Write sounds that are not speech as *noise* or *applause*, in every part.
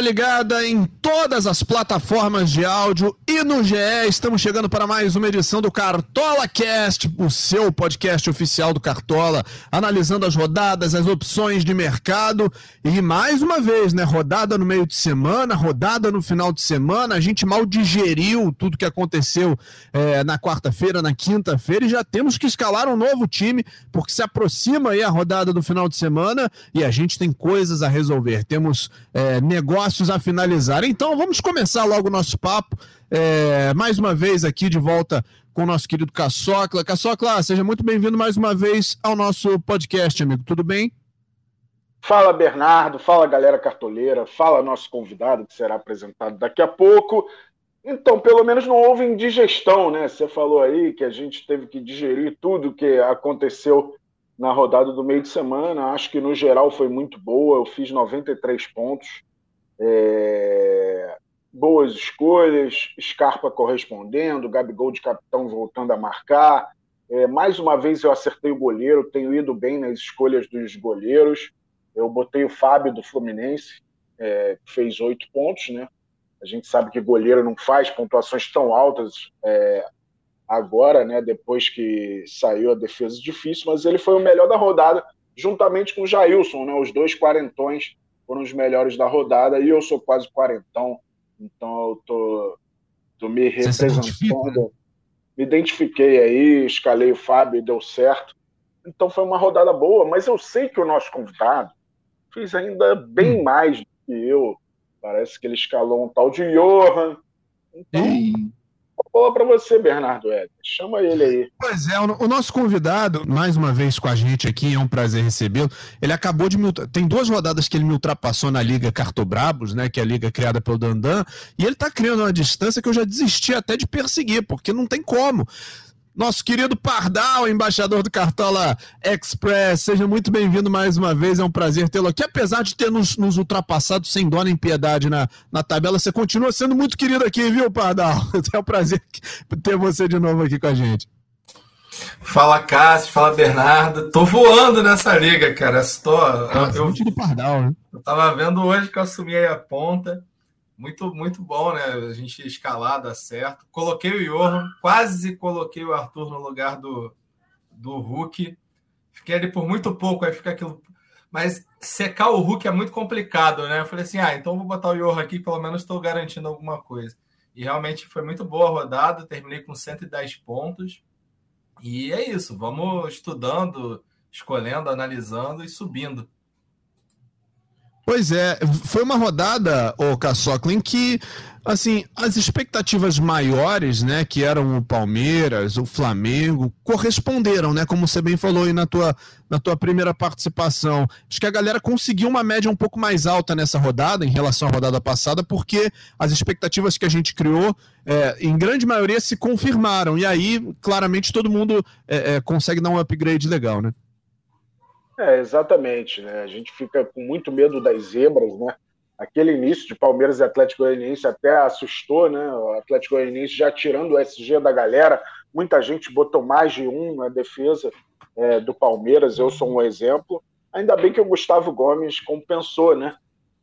ligada em todas as plataformas de áudio e no GE. Estamos chegando para mais uma edição do Cartola Cast, o seu podcast oficial do Cartola, analisando as rodadas, as opções de mercado e mais uma vez, né, rodada no meio de semana, rodada no final de semana. A gente mal digeriu tudo que aconteceu é, na quarta-feira, na quinta-feira e já temos que escalar um novo time porque se aproxima aí a rodada do final de semana e a gente tem coisas a resolver. Temos é, negócios a finalizar. Então vamos começar logo o nosso papo. É, mais uma vez aqui de volta com o nosso querido Caçocla. Caçocla, seja muito bem-vindo mais uma vez ao nosso podcast, amigo. Tudo bem? Fala, Bernardo. Fala, galera cartoleira. Fala, nosso convidado que será apresentado daqui a pouco. Então, pelo menos não houve indigestão, né? Você falou aí que a gente teve que digerir tudo que aconteceu na rodada do meio de semana. Acho que no geral foi muito boa. Eu fiz 93 pontos. É... Boas escolhas, Scarpa correspondendo, Gabigol de capitão voltando a marcar. É, mais uma vez eu acertei o goleiro, tenho ido bem nas escolhas dos goleiros. Eu botei o Fábio do Fluminense, é, fez oito pontos, né? A gente sabe que goleiro não faz pontuações tão altas é, agora, né? Depois que saiu a defesa difícil, mas ele foi o melhor da rodada, juntamente com o Jailson, né? Os dois quarentões foram os melhores da rodada e eu sou quase quarentão, então eu tô, tô me representando. Me identifiquei aí, escalei o Fábio e deu certo. Então foi uma rodada boa, mas eu sei que o nosso convidado fez ainda bem hum. mais do que eu. Parece que ele escalou um tal de Johan. Então, bola para você, Bernardo Éder. Chama ele aí. Pois é, o, nosso convidado, mais uma vez com a gente aqui, é um prazer recebê-lo. Ele acabou de me. Tem duas rodadas que ele me ultrapassou na Liga Cartobrabos, né? Que é a liga criada pelo Dandan, e ele tá criando uma distância que eu já desisti até de perseguir, porque não tem como. Nosso querido Pardal, embaixador do Cartola Express, seja muito bem-vindo mais uma vez. É um prazer tê-lo aqui. Apesar de ter nos, nos, ultrapassado sem dó nem piedade na, na tabela, você continua sendo muito querido aqui, viu, Pardal? *laughs* É um prazer ter você de novo aqui com a gente. Fala Cássio, fala Bernardo. Tô voando nessa liga, cara. Estou, eu, eu, Pardal, né? eu tava vendo hoje que eu assumi aí a ponta. Muito, muito bom, né? A gente escalar, dá certo. Coloquei o Johan, quase coloquei o Arthur no lugar do, do Hulk. Fiquei ali por muito pouco, aí fica aquilo. Mas secar o Hulk é muito complicado, né? Eu falei assim: ah, então vou botar o Johan aqui, pelo menos estou garantindo alguma coisa. E realmente foi muito boa a rodada, terminei com 110 pontos. E é isso, vamos estudando, escolhendo, analisando e subindo. Pois é, foi uma rodada, o Caçoclin, que assim, as expectativas maiores, né, que eram o Palmeiras, o Flamengo, corresponderam, né, como você bem falou aí na tua, na tua primeira participação. Acho que a galera conseguiu uma média um pouco mais alta nessa rodada, em relação à rodada passada, porque as expectativas que a gente criou, é, em grande maioria, se confirmaram. E aí, claramente, todo mundo é, é, consegue dar um upgrade legal, né? É, exatamente. Né? A gente fica com muito medo das zebras, né? Aquele início de Palmeiras e Atlético Goianiense até assustou, né? O Atlético Goianiense já tirando o SG da galera, muita gente botou mais de um na defesa é, do Palmeiras, eu sou um exemplo. Ainda bem que o Gustavo Gomes compensou, né?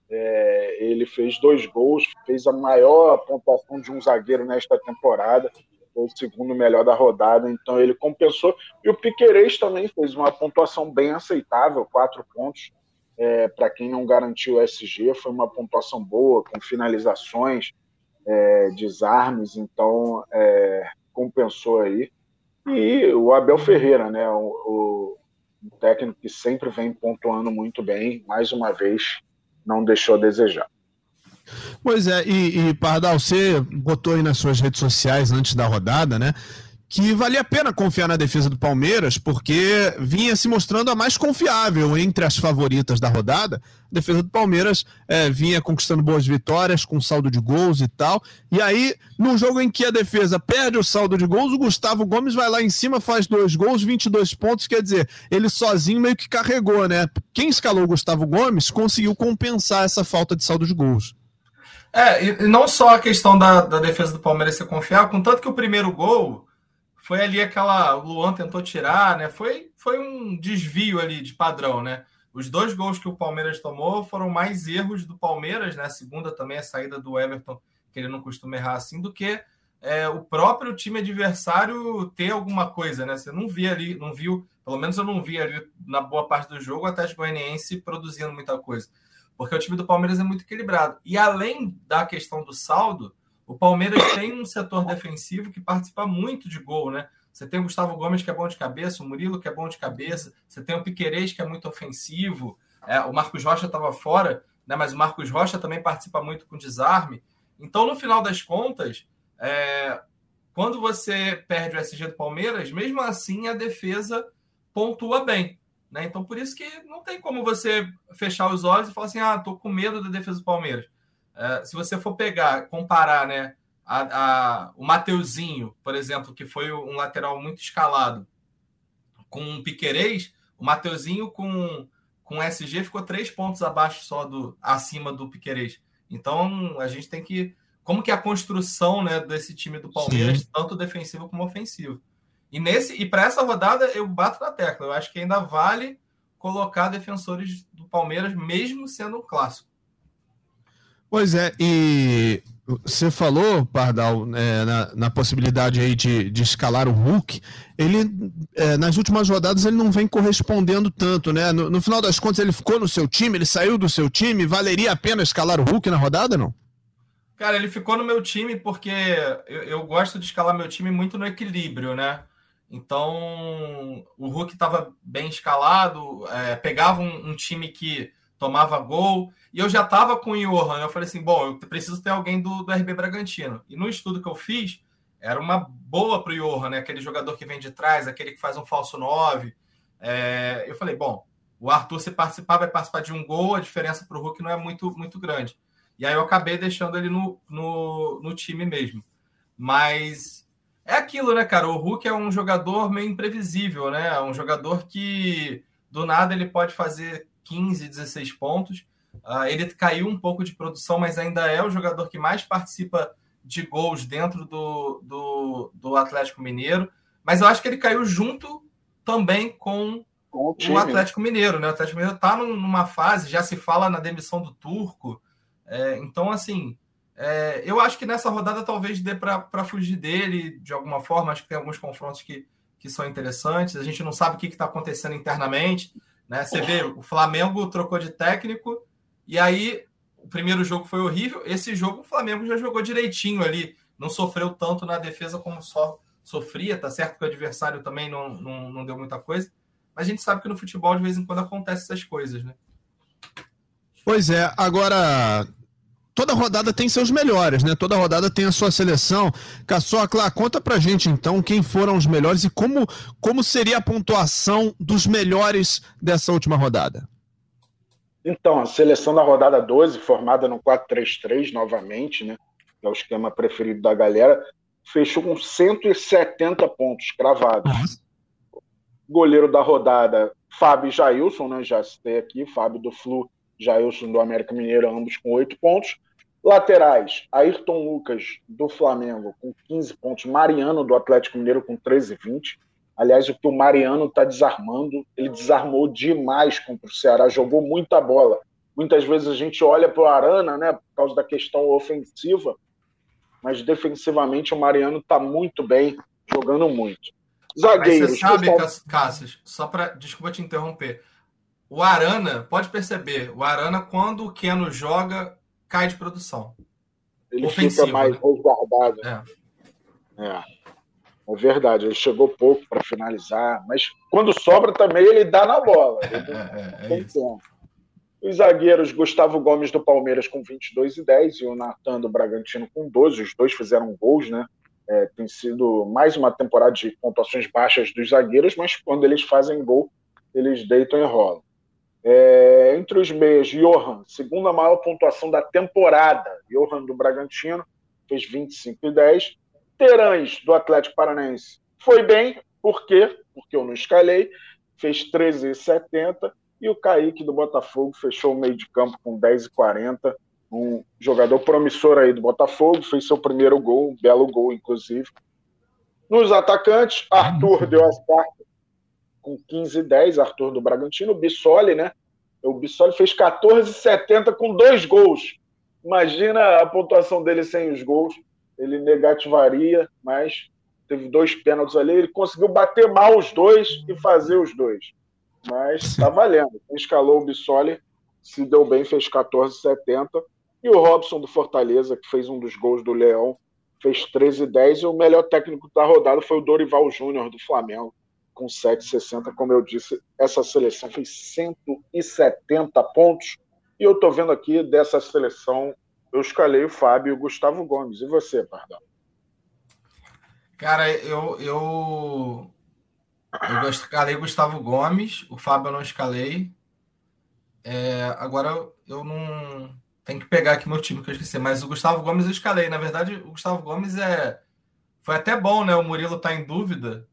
É, ele fez dois gols, fez a maior pontuação de um zagueiro nesta temporada o segundo melhor da rodada, então ele compensou. E o Piquerez também fez uma pontuação bem aceitável, quatro pontos. É, para quem não garantiu o SG, foi uma pontuação boa, com finalizações, é, desarmes, então é, compensou aí. E o Abel Ferreira, né, o, o técnico que sempre vem pontuando muito bem, mais uma vez não deixou a desejar. Pois é, e, e Pardal, você botou aí nas suas redes sociais antes da rodada, né? Que valia a pena confiar na defesa do Palmeiras, porque vinha se mostrando a mais confiável entre as favoritas da rodada. A defesa do Palmeiras é, vinha conquistando boas vitórias, com saldo de gols e tal. E aí, num jogo em que a defesa perde o saldo de gols, o Gustavo Gomes vai lá em cima, faz dois gols, 22 pontos. Quer dizer, ele sozinho meio que carregou, né? Quem escalou o Gustavo Gomes conseguiu compensar essa falta de saldo de gols. É, e não só a questão da, da defesa do Palmeiras ser confiável, contanto que o primeiro gol foi ali aquela. O Luan tentou tirar, né? Foi, foi um desvio ali de padrão, né? os dois gols que o Palmeiras tomou foram mais erros do Palmeiras, né? A segunda também a saída do Everton, que ele não costuma errar assim, do que é, o próprio time adversário ter alguma coisa, né? Você não via ali, não viu, pelo menos eu não vi ali na boa parte do jogo o Atlético Goianiense produzindo muita coisa. Porque o time do Palmeiras é muito equilibrado. E além da questão do saldo, o Palmeiras tem um setor defensivo que participa muito de gol, né? Você tem o Gustavo Gomes, que é bom de cabeça, o Murilo, que é bom de cabeça, você tem o Piquerez, que é muito ofensivo, é, o Marcos Rocha estava fora, né? mas o Marcos Rocha também participa muito com desarme. Então, no final das contas, é, quando você perde o SG do Palmeiras, mesmo assim a defesa pontua bem. Né? Então, por isso que não tem como você fechar os olhos e falar assim: ah, tô com medo da defesa do Palmeiras. É, se você for pegar, comparar né, a, a, o Mateuzinho, por exemplo, que foi um lateral muito escalado, com o Piquerez, o Mateuzinho com, com SG ficou três pontos abaixo só do acima do Piquerez. Então a gente tem que. Como que é a construção né, desse time do Palmeiras, Sim. tanto defensivo como ofensivo. E nesse e para essa rodada eu bato na tecla. Eu acho que ainda vale colocar defensores do Palmeiras, mesmo sendo um clássico. Pois é, e você falou, Pardal, é, na, na, possibilidade aí de, de escalar o Hulk. Ele, é, nas últimas rodadas, ele não vem correspondendo tanto, né? No, no, final das contas, ele ficou no seu time, ele saiu do seu time. Valeria a pena escalar o Hulk na rodada, não? Cara, ele ficou no meu time porque eu, eu gosto de escalar meu time muito no equilíbrio, né? Então, o Hulk estava bem escalado, é, pegava um, um time que tomava gol. E eu já estava com o Johan. Eu falei assim: bom, eu preciso ter alguém do, do RB Bragantino. E no estudo que eu fiz, era uma boa para o Johan, né? Aquele jogador que vem de trás, aquele que faz um falso 9. É, eu falei: bom, o Arthur, se participar, vai participar de um gol, a diferença para o Hulk não é muito, muito grande. E aí eu acabei deixando ele no, no, no time mesmo. Mas é aquilo, né, cara? O Hulk é um jogador meio imprevisível, né? É um jogador que do nada ele pode fazer 15, 16 pontos. Uh, ele caiu um pouco de produção, mas ainda é o jogador que mais participa de gols dentro do, do, do Atlético Mineiro. Mas eu acho que ele caiu junto também com, com o, o, Atlético Mineiro. Né? O Atlético Mineiro está numa fase, já se fala na demissão do Turco. É, então, assim, é, eu acho que nessa rodada talvez dê para fugir dele de alguma forma. Acho que tem alguns confrontos que, que são interessantes. A gente não sabe o que está acontecendo internamente. Né? Você vê, o Flamengo trocou de técnico e aí o primeiro jogo foi horrível. Esse jogo o Flamengo já jogou direitinho ali, não sofreu tanto na defesa como só sofria. Tá certo que o adversário também não, não, não deu muita coisa, mas a gente sabe que no futebol de vez em quando acontece essas coisas, né? Pois é, agora toda rodada tem seus melhores, né? Toda rodada tem a sua seleção. Caçocla, conta pra gente então quem foram os melhores e como, como seria a pontuação dos melhores dessa última rodada. Então, a seleção da rodada 12, formada no 4-3-3 novamente, né? Que é o esquema preferido da galera, fechou com 170 pontos cravados. Uhum. Goleiro da rodada, Fábio Jailson, né? Já citei aqui, Fábio do Flu, Jailson do América Mineiro, ambos com 8 pontos. Laterais, Ayrton Lucas, do Flamengo, com 15 pontos. Mariano, do Atlético Mineiro, com 13 20. Aliás, o que o Mariano está desarmando, ele desarmou demais contra o Ceará, jogou muita bola. Muitas vezes a gente olha para o Arana, né, por causa da questão ofensiva, mas defensivamente o Mariano está muito bem, jogando muito. Zagueiros. Você sabe, Cássio, só para. Desculpa te interromper. O Arana, pode perceber, o Arana, quando o Keno joga, cai de produção. Ele Ofensivo, fica mais né? resguardado. É. é. É verdade, ele chegou pouco para finalizar, mas quando sobra também ele dá na bola. É, é, é Os zagueiros, Gustavo Gomes do Palmeiras com 22 e 10 e o Natan do Bragantino com 12. Os dois fizeram gols, né? É, tem sido mais uma temporada de pontuações baixas dos zagueiros, mas quando eles fazem gol, eles deitam e rolam. É, entre os meias, Johan, segunda maior pontuação da temporada. Johan do Bragantino fez 25 e 10. Terães do Atlético Paranaense foi bem, por quê? Porque eu não escalei, fez 13 e 70. E o Kaique do Botafogo fechou o meio de campo com 10 e 40. Um jogador promissor aí do Botafogo, fez seu primeiro gol, um belo gol, inclusive. Nos atacantes, Arthur deu as com 15 e 10, Arthur do Bragantino, Bissoli, né? O Bissoli fez 14,70 com dois gols. Imagina a pontuação dele sem os gols. Ele negativaria, mas teve dois pênaltis ali. Ele conseguiu bater mal os dois e fazer os dois. Mas está valendo. Escalou o Bissoli, se deu bem, fez 14,70. E o Robson do Fortaleza, que fez um dos gols do Leão, fez 13,10. E o melhor técnico da rodada foi o Dorival Júnior do Flamengo, com 7,60. Como eu disse, essa seleção fez 170 pontos. E eu estou vendo aqui dessa seleção, eu escalei o Fábio e o Gustavo Gomes. E você, Pardão? Cara, eu, eu, eu escalei Gustavo Gomes, o Fábio eu não escalei. É, agora eu não. Tem que pegar aqui meu time que eu esqueci, mas o Gustavo Gomes eu escalei. Na verdade, o Gustavo Gomes é. Foi até bom, né? O Murilo tá em dúvida,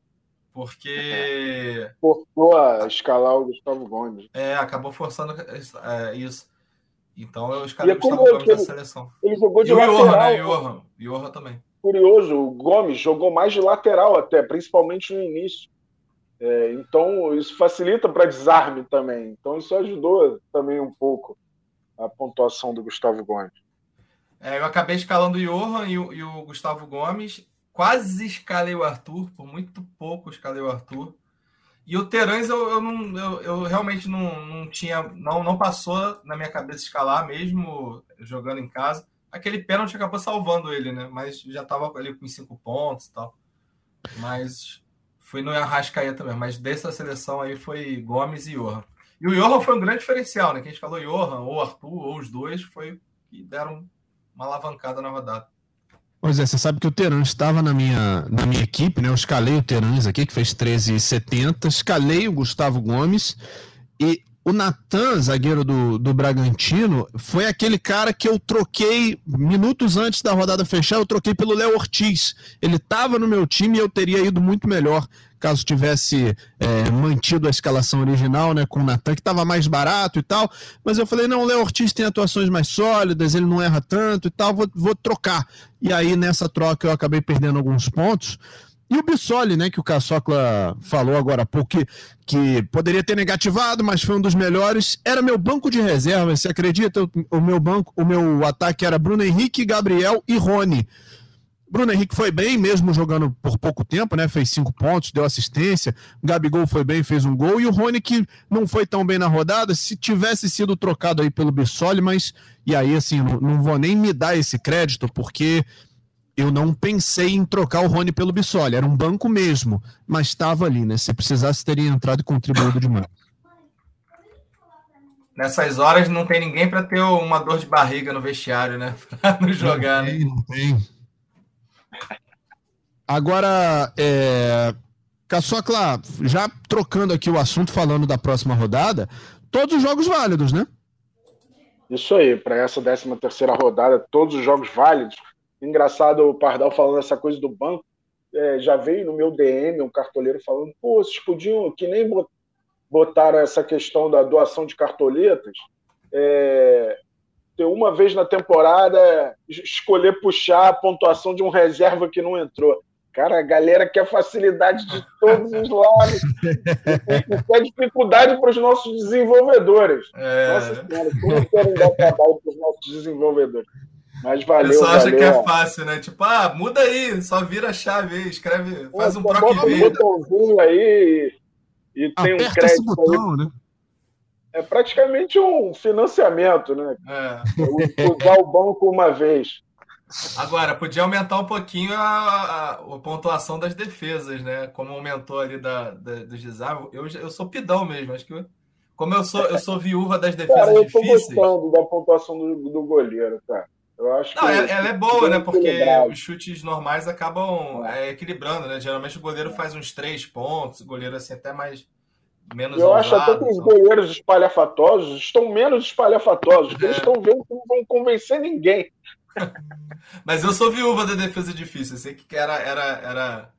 porque. *laughs* Forçou a escalar o Gustavo Gomes. É, acabou forçando é, isso. Então eu escalei o Gustavo Gomes da seleção. Ele jogou de e lateral. o Johan, né? Johan. Johan também. Curioso, o Gomes jogou mais de lateral até, principalmente no início. É, então isso facilita para desarme também. Então isso ajudou também um pouco a pontuação do Gustavo Gomes. É, eu acabei escalando o Johan e o, e o Gustavo Gomes. Quase escalei o Arthur, por muito pouco escalei o Arthur. E o Terãs eu, eu, não, eu, eu, realmente não, não tinha, não, não passou na minha cabeça escalar, mesmo jogando em casa. Aquele pênalti acabou salvando ele, né? Mas já estava ali com cinco pontos e tal. Mas fui no Arrascaeta também. Mas dessa seleção aí foi Gomes e Johan. E o Johan foi um grande diferencial, né? Que a gente falou Johan, ou Arthur, ou os dois, foi que deram uma alavancada na rodada. Pois é, você sabe que o Terãs estava na minha, na minha equipe, né? Eu escalei o Terãs aqui, que fez 13,70, escalei o Gustavo Gomes e o Natan, zagueiro do, do Bragantino, foi aquele cara que eu troquei minutos antes da rodada fechar, eu troquei pelo Léo Ortiz. Ele estava no meu time e eu teria ido muito melhor caso tivesse é, mantido a escalação original, né, com o Natan, que estava mais barato e tal. Mas eu falei, não, o Léo Ortiz tem atuações mais sólidas, ele não erra tanto e tal, vou, vou trocar. E aí, nessa troca, eu acabei perdendo alguns pontos. E o Bissoli, né, que o Caçocla falou agora há pouco, que, que poderia ter negativado, mas foi um dos melhores, era meu banco de reserva, você acredita? O, o meu banco, o meu ataque era Bruno Henrique, Gabriel e Rony. Bruno Henrique foi bem, mesmo jogando por pouco tempo, né? Fez cinco pontos, deu assistência. Gabigol foi bem, fez um gol. E o Rony, que não foi tão bem na rodada, se tivesse sido trocado aí pelo Bissoli, mas. E aí, assim, não, não vou nem me dar esse crédito, porque eu não pensei em trocar o Rony pelo Bissoli. Era um banco mesmo, mas estava ali, né? Se precisasse, teria entrado e contribuído demais. Nessas horas não tem ninguém para ter uma dor de barriga no vestiário, né? *laughs* Para não jogar. Não tem, não tem. Agora, é... Caçocla, já trocando aqui o assunto, falando da próxima rodada, todos os jogos válidos, né? Isso aí, para essa 13 terceira rodada, todos os jogos válidos. Engraçado o Pardal falando essa coisa do banco. É, já veio no meu DM um cartoleiro falando, pô, vocês podiam, que nem botaram essa questão da doação de cartoletas, é, ter uma vez na temporada, escolher puxar a pontuação de um reserva que não entrou. Cara, a galera quer facilidade de todos os lados. e *laughs* quer dificuldade para os nossos desenvolvedores. É... Nossa senhora, como querem dar trabalho para os nossos desenvolvedores. Mas valeu, Só acha valeu. que é fácil, né? Tipo, ah, muda aí, só vira a chave aí, escreve, faz um PROC Bota um botãozinho aí e, e tem um crédito esse botão, aí. né? É praticamente um financiamento, né? É. Usar o banco uma vez. Agora, podia aumentar um pouquinho a, a, a, pontuação das defesas, né? Como aumentou ali da, da, dos desarmes. Eu, eu sou pidão mesmo, acho que. Como eu sou, eu sou viúva das defesas cara, eu tô difíceis. gostando da pontuação do, do goleiro, cara. Eu acho Não, que ela, ela é boa, né? Porque equilibrado. os chutes normais acabam é, equilibrando, né? Geralmente o goleiro faz uns três pontos, o goleiro assim até mais menos Eu acho até que os então. goleiros espalhafatosos estão menos espalhafatosos, porque É. eles estão vendo que não vão convencer ninguém. Mas eu sou viúva da defesa difícil. Eu sei que era, era, era,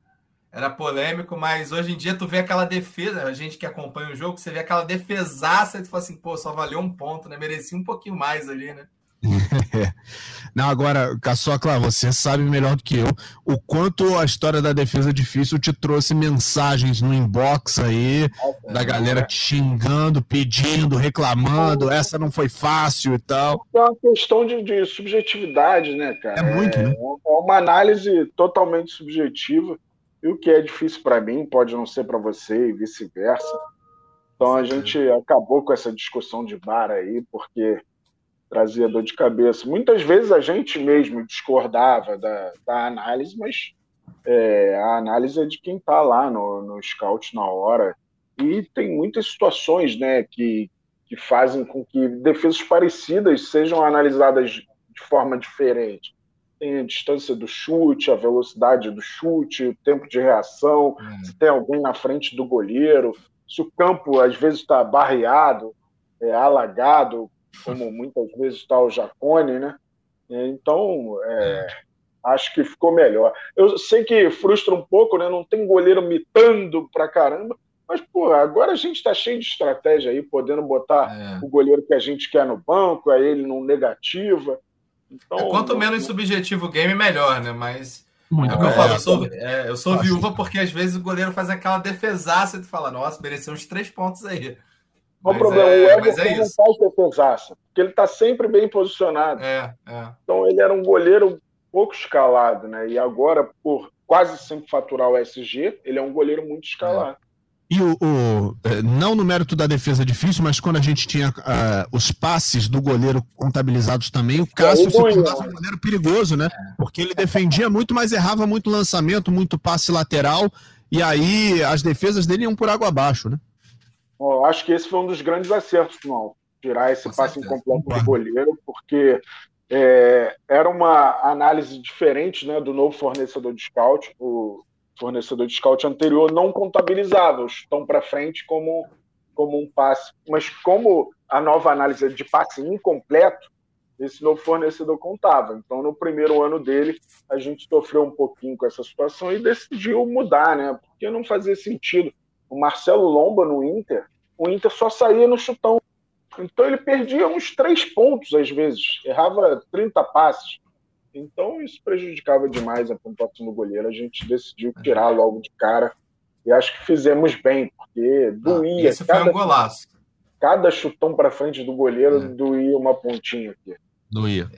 era polêmico, mas hoje em dia tu vê aquela defesa, a gente que acompanha o jogo, você vê aquela defesaça e tu fala assim, pô, só valeu um ponto, né? Merecia um pouquinho mais ali, né? *laughs* Não, agora, Caçocla, você sabe melhor do que eu o quanto a história da defesa difícil te trouxe mensagens no inbox aí, da galera te xingando, pedindo, reclamando, essa não foi fácil e tal. É uma questão de, de subjetividade, né, cara? É muito, né? É, é uma análise totalmente subjetiva, e o que é difícil para mim pode não ser para você e vice-versa. Então a gente acabou com essa discussão de bar aí, porque trazia dor de cabeça. Muitas vezes a gente mesmo discordava da, da análise, mas é, a análise é de quem está lá no, no scout na hora. E tem muitas situações né, que, que fazem com que defesas parecidas sejam analisadas de forma diferente. Tem a distância do chute, a velocidade do chute, o tempo de reação, hum. se tem alguém na frente do goleiro, se o campo às vezes está barreado, é, alagado, como muitas vezes está o Jacone, né? Então, é, acho que ficou melhor. Eu sei que frustra um pouco, né? Não tem goleiro mitando pra caramba, mas, pô, agora a gente está cheio de estratégia aí, podendo botar é. o goleiro que a gente quer no banco, aí ele não negativa. Então, é, quanto menos subjetivo o game, melhor, né? Mas. Muito é o que eu falo, eu sou, é, eu sou viúva porque às vezes o goleiro faz aquela defesaça e tu fala, nossa, mereceu uns três pontos aí. O problema, é, o Everton é não faz defesaça, porque ele está sempre bem posicionado. É, é. Então ele era um goleiro pouco escalado, né? E agora, por quase sempre faturar o SG, ele é um goleiro muito escalado. E o, o, é, não no mérito da defesa difícil, mas quando a gente tinha uh, os passes do goleiro contabilizados também, o Cássio se tornava um goleiro perigoso, né? Porque ele defendia muito, mas errava muito lançamento, muito passe lateral, e aí as defesas dele iam por água abaixo, né? Eu acho que esse foi um dos grandes acertos não tirar esse Com passe certeza. incompleto do goleiro, porque é, era uma análise diferente né, do novo fornecedor de scout. O fornecedor de scout anterior não contabilizava os tão para frente como, como um passe. Mas como a nova análise é de passe incompleto, esse novo fornecedor contava. Então, no primeiro ano dele, a gente sofreu um pouquinho com essa situação e decidiu mudar, né? Porque não fazia sentido. O Marcelo Lomba no Inter o Inter só saía no chutão. Então ele perdia uns três pontos às vezes, errava 30 passes. Então isso prejudicava demais a pontuação do goleiro. A gente decidiu tirar logo de cara e acho que fizemos bem, porque doía. Ah, esse cada, foi um golaço. Cada chutão para frente do goleiro é. doía uma pontinha aqui. Doía.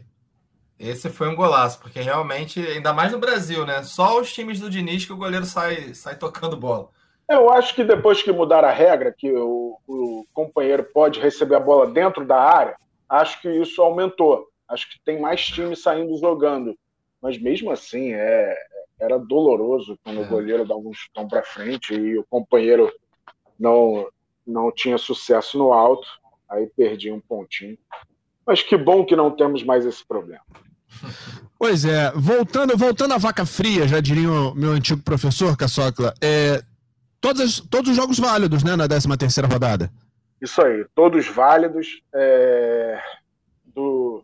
Esse foi um golaço, porque realmente, ainda mais no Brasil, né? Só os times do Diniz que o goleiro sai, sai tocando bola. Eu acho que depois que mudar a regra, que o, o, companheiro pode receber a bola dentro da área, acho que isso aumentou. Acho que tem mais times saindo jogando. Mas mesmo assim, é, era doloroso quando é. o goleiro dava um chutão para frente e o companheiro não, não tinha sucesso no alto, aí perdia um pontinho. Mas que bom que não temos mais esse problema. *laughs* Pois é, voltando, voltando à vaca fria, já diria o meu antigo professor Caçocla, é, todos, todos os jogos válidos, né, na 13 terceira rodada. Isso aí, todos válidos. É, do,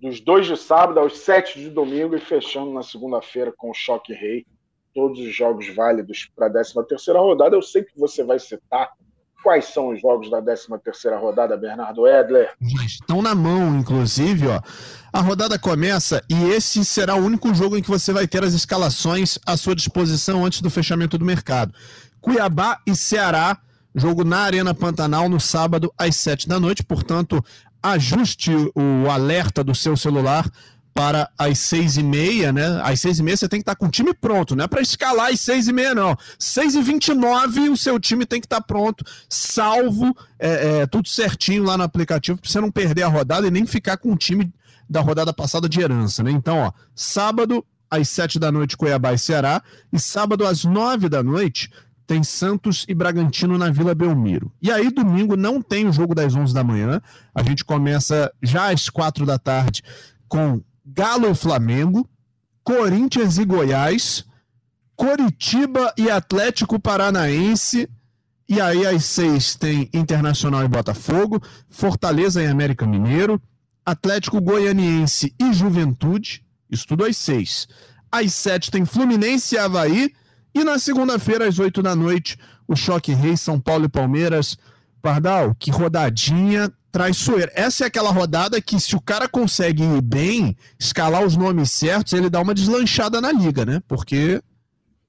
dos dois de sábado aos sete de domingo e fechando na segunda-feira com o Choque Rei. Todos os jogos válidos para a 13 terceira rodada. Eu sei que você vai citar quais são os jogos da 13 terceira rodada, Bernardo Edler. Estão na mão, inclusive, ó. A rodada começa e esse será o único jogo em que você vai ter as escalações à sua disposição antes do fechamento do mercado. Cuiabá e Ceará, jogo na Arena Pantanal no sábado às sete da noite. Portanto, ajuste o alerta do seu celular para as seis e meia, né? Às seis e meia você tem que estar com o time pronto, não é para escalar às seis e meia, não. Seis e vinte e nove o seu time tem que estar pronto, salvo é, é, tudo certinho lá no aplicativo, para você não perder a rodada e nem ficar com o time da rodada passada de herança, né? Então, ó, sábado às sete da noite, Cuiabá e Ceará, e sábado às nove da noite, tem Santos e Bragantino na Vila Belmiro. E aí, domingo, não tem o jogo das 11 da manhã. A gente começa já às 4 da tarde com Galo e Flamengo, Corinthians e Goiás, Coritiba e Atlético Paranaense. E aí, às 6 tem Internacional e Botafogo, Fortaleza e América Mineiro, Atlético Goianiense e Juventude. Isso tudo às 6. Às 7 tem Fluminense e Havaí. E na segunda-feira, às 8 da noite, o Choque Rei, São Paulo e Palmeiras. Pardal, que rodadinha. traiçoeira. Essa é aquela rodada que, se o cara consegue ir bem, escalar os nomes certos, ele dá uma deslanchada na liga, né? Porque.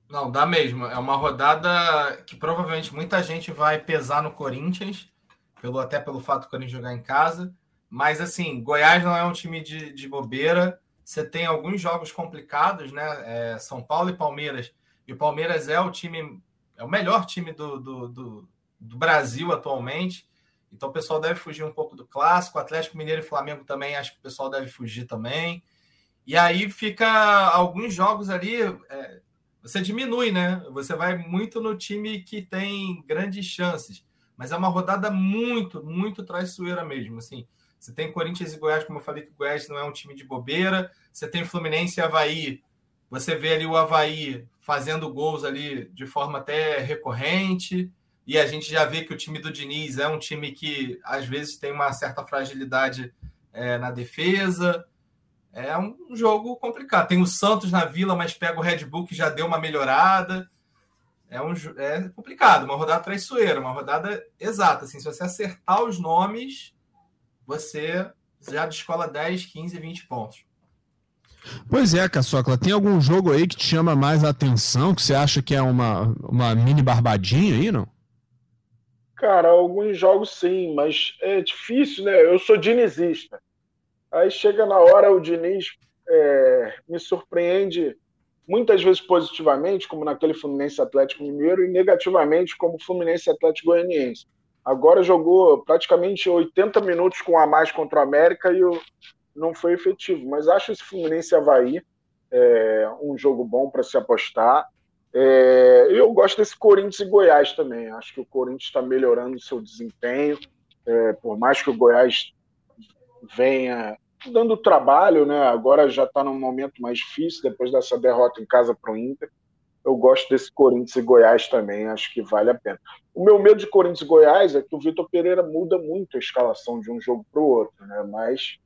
Não, dá mesmo. É uma rodada que provavelmente muita gente vai pesar no Corinthians, pelo, até pelo fato do Corinthians jogar em casa. Mas, assim, Goiás não é um time de, de bobeira. Você tem alguns jogos complicados, né? É, São Paulo e Palmeiras. E o Palmeiras é o time, é o melhor time do, do, do, do Brasil atualmente. Então o pessoal deve fugir um pouco do clássico. Atlético Mineiro e Flamengo também, acho que o pessoal deve fugir também. E aí fica alguns jogos ali. É, você diminui, né? Você vai muito no time que tem grandes chances. Mas é uma rodada muito, muito traiçoeira mesmo. Assim, você tem Corinthians e Goiás, como eu falei, que o Goiás não é um time de bobeira. Você tem Fluminense e Havaí. Você vê ali o Havaí fazendo gols ali de forma até recorrente. E a gente já vê que o time do Diniz é um time que às vezes tem uma certa fragilidade é, na defesa. É um jogo complicado. Tem o Santos na Vila, mas pega o Red Bull que já deu uma melhorada. É, um, é complicado, uma rodada traiçoeira, uma rodada exata. Assim, se você acertar os nomes, você já descola 10, 15, 20 pontos. Pois é, Caçocla, tem algum jogo aí que te chama mais a atenção, que você acha que é uma, uma mini barbadinha aí, não? Cara, alguns jogos sim, mas é difícil, né? Eu sou dinizista. Aí chega na hora, o Diniz é, me surpreende muitas vezes positivamente, como naquele Fluminense Atlético Mineiro, e negativamente, como Fluminense Atlético Goianiense. Agora jogou praticamente 80 minutos com a mais contra o América e o, não foi efetivo. Mas acho esse Fluminense Havaí é, um jogo bom para se apostar. É, eu gosto desse Corinthians e Goiás também. Acho que o Corinthians está melhorando o seu desempenho. É, por mais que o Goiás venha dando trabalho, né? agora já está num momento mais difícil, depois dessa derrota em casa para o Inter. Eu gosto desse Corinthians e Goiás também, acho que vale a pena. O meu medo de Corinthians e Goiás é que o Vitor Pereira muda muito a escalação de um jogo para o outro, né? mas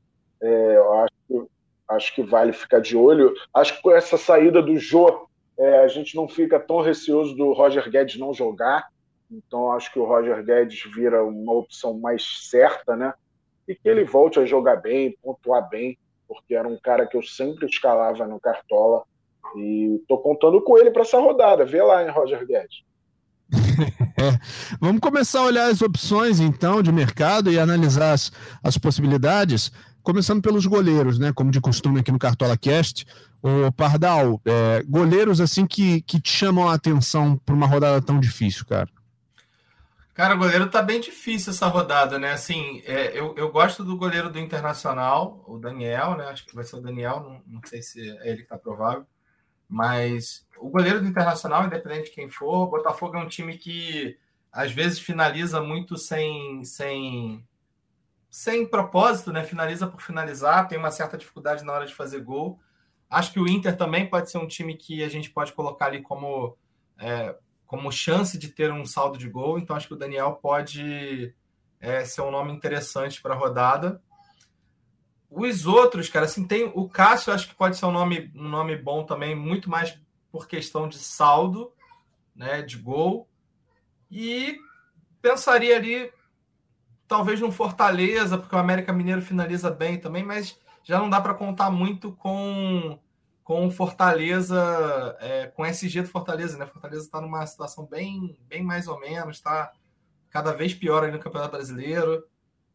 é, eu acho, acho que vale ficar de olho. Acho que com essa saída do Jô é, a gente não fica tão receoso do Roger Guedes não jogar, então acho que o Roger Guedes vira uma opção mais certa, né? E que ele volte a jogar bem, pontuar bem, porque era um cara que eu sempre escalava no Cartola e tô contando com ele para essa rodada. Vê lá, hein, Roger Guedes. *laughs* é. Vamos começar a olhar as opções, então, de mercado e analisar as, as possibilidades, começando pelos goleiros, né? Como de costume aqui no Cartola Cast. O Pardal, é, goleiros assim que, que te chamam a atenção para uma rodada tão difícil, cara. Cara, o goleiro tá bem difícil essa rodada, né? Assim, é, eu, eu gosto do goleiro do Internacional, o Daniel, né? Acho que vai ser o Daniel, não, não sei se é ele que tá provável. Mas o goleiro do Internacional, independente de quem for, o Botafogo é um time que às vezes finaliza muito sem, sem, sem propósito, né? Finaliza por finalizar, tem uma certa dificuldade na hora de fazer gol. Acho que o Inter também pode ser um time que a gente pode colocar ali como, é, como chance de ter um saldo de gol. Então, acho que o Daniel pode é, ser um nome interessante para a rodada. Os outros, cara, assim, tem o Cássio, acho que pode ser um nome, um nome bom também, muito mais por questão de saldo, né, de gol. E pensaria ali, talvez no Fortaleza, porque o América Mineiro finaliza bem também, mas já não dá para contar muito com com Fortaleza, é, com SG do Fortaleza, né? Fortaleza está numa situação bem, bem mais ou menos, está cada vez pior ali no Campeonato Brasileiro.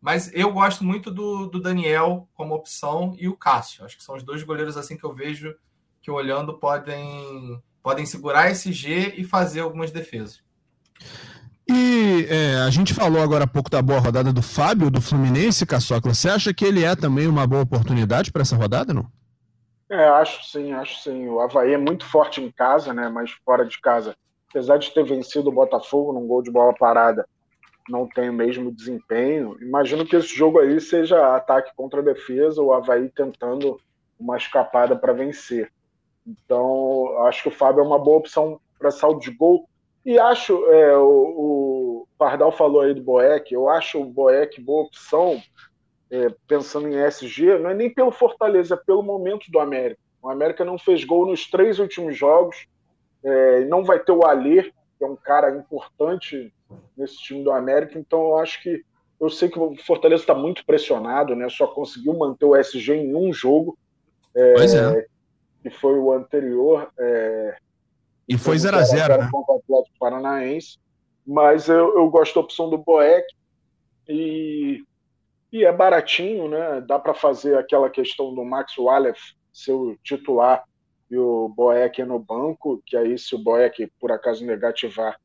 Mas eu gosto muito do, do Daniel como opção e o Cássio. Acho que são os dois goleiros assim que eu vejo que olhando podem podem segurar SG e fazer algumas defesas. E é, a gente falou agora há pouco da boa rodada do Fábio, do Fluminense, Caçocla. Você acha que ele é também uma boa oportunidade para essa rodada, não? É, acho sim, acho sim. O Havaí é muito forte em casa, né? Mas fora de casa, apesar de ter vencido o Botafogo num gol de bola parada, não tem o mesmo desempenho. Imagino que esse jogo aí seja ataque contra defesa, o Havaí tentando uma escapada para vencer. Então, acho que o Fábio é uma boa opção para saldo de gol e acho, é, o, o, Pardal falou aí do Boeck, eu acho o Boeck boa opção, é, pensando em SG, não é nem pelo Fortaleza, é pelo momento do América. O América não fez gol nos três últimos jogos, é, não vai ter o Alê, que é um cara importante nesse time do América, então eu acho que Eu sei que o Fortaleza está muito pressionado, né? Só conseguiu manter o SG em um jogo. É, pois é. Que foi o anterior. É, e foi 0x0, né? Com o Atlético Paranaense. Mas eu, eu gosto da opção do Boeck. E, e é baratinho, né? Dá para fazer aquela questão do Max Wallace ser o titular e o Boeck no banco, que aí se o Boeck por acaso negativar,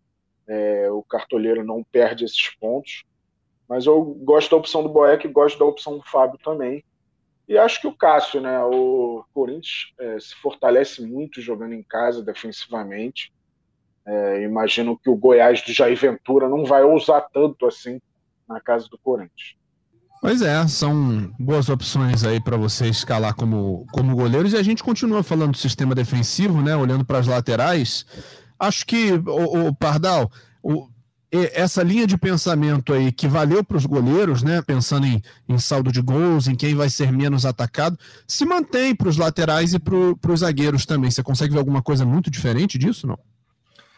é, o cartoleiro não perde esses pontos. Mas eu gosto da opção do Boeck, gosto da opção do Fábio também. E acho que o Cássio, né? O Corinthians é, se fortalece muito jogando em casa defensivamente. É, imagino que o Goiás do Jair Ventura não vai ousar tanto assim na casa do Corinthians. Pois é, são boas opções aí para você escalar como, como goleiros. E a gente continua falando do sistema defensivo, né? Olhando para as laterais. Acho que, o, o Pardal, o, essa linha de pensamento aí que valeu para os goleiros, né? Pensando em, em, saldo de gols, em quem vai ser menos atacado, se mantém para os laterais e para os zagueiros também. Você consegue ver alguma coisa muito diferente disso, não?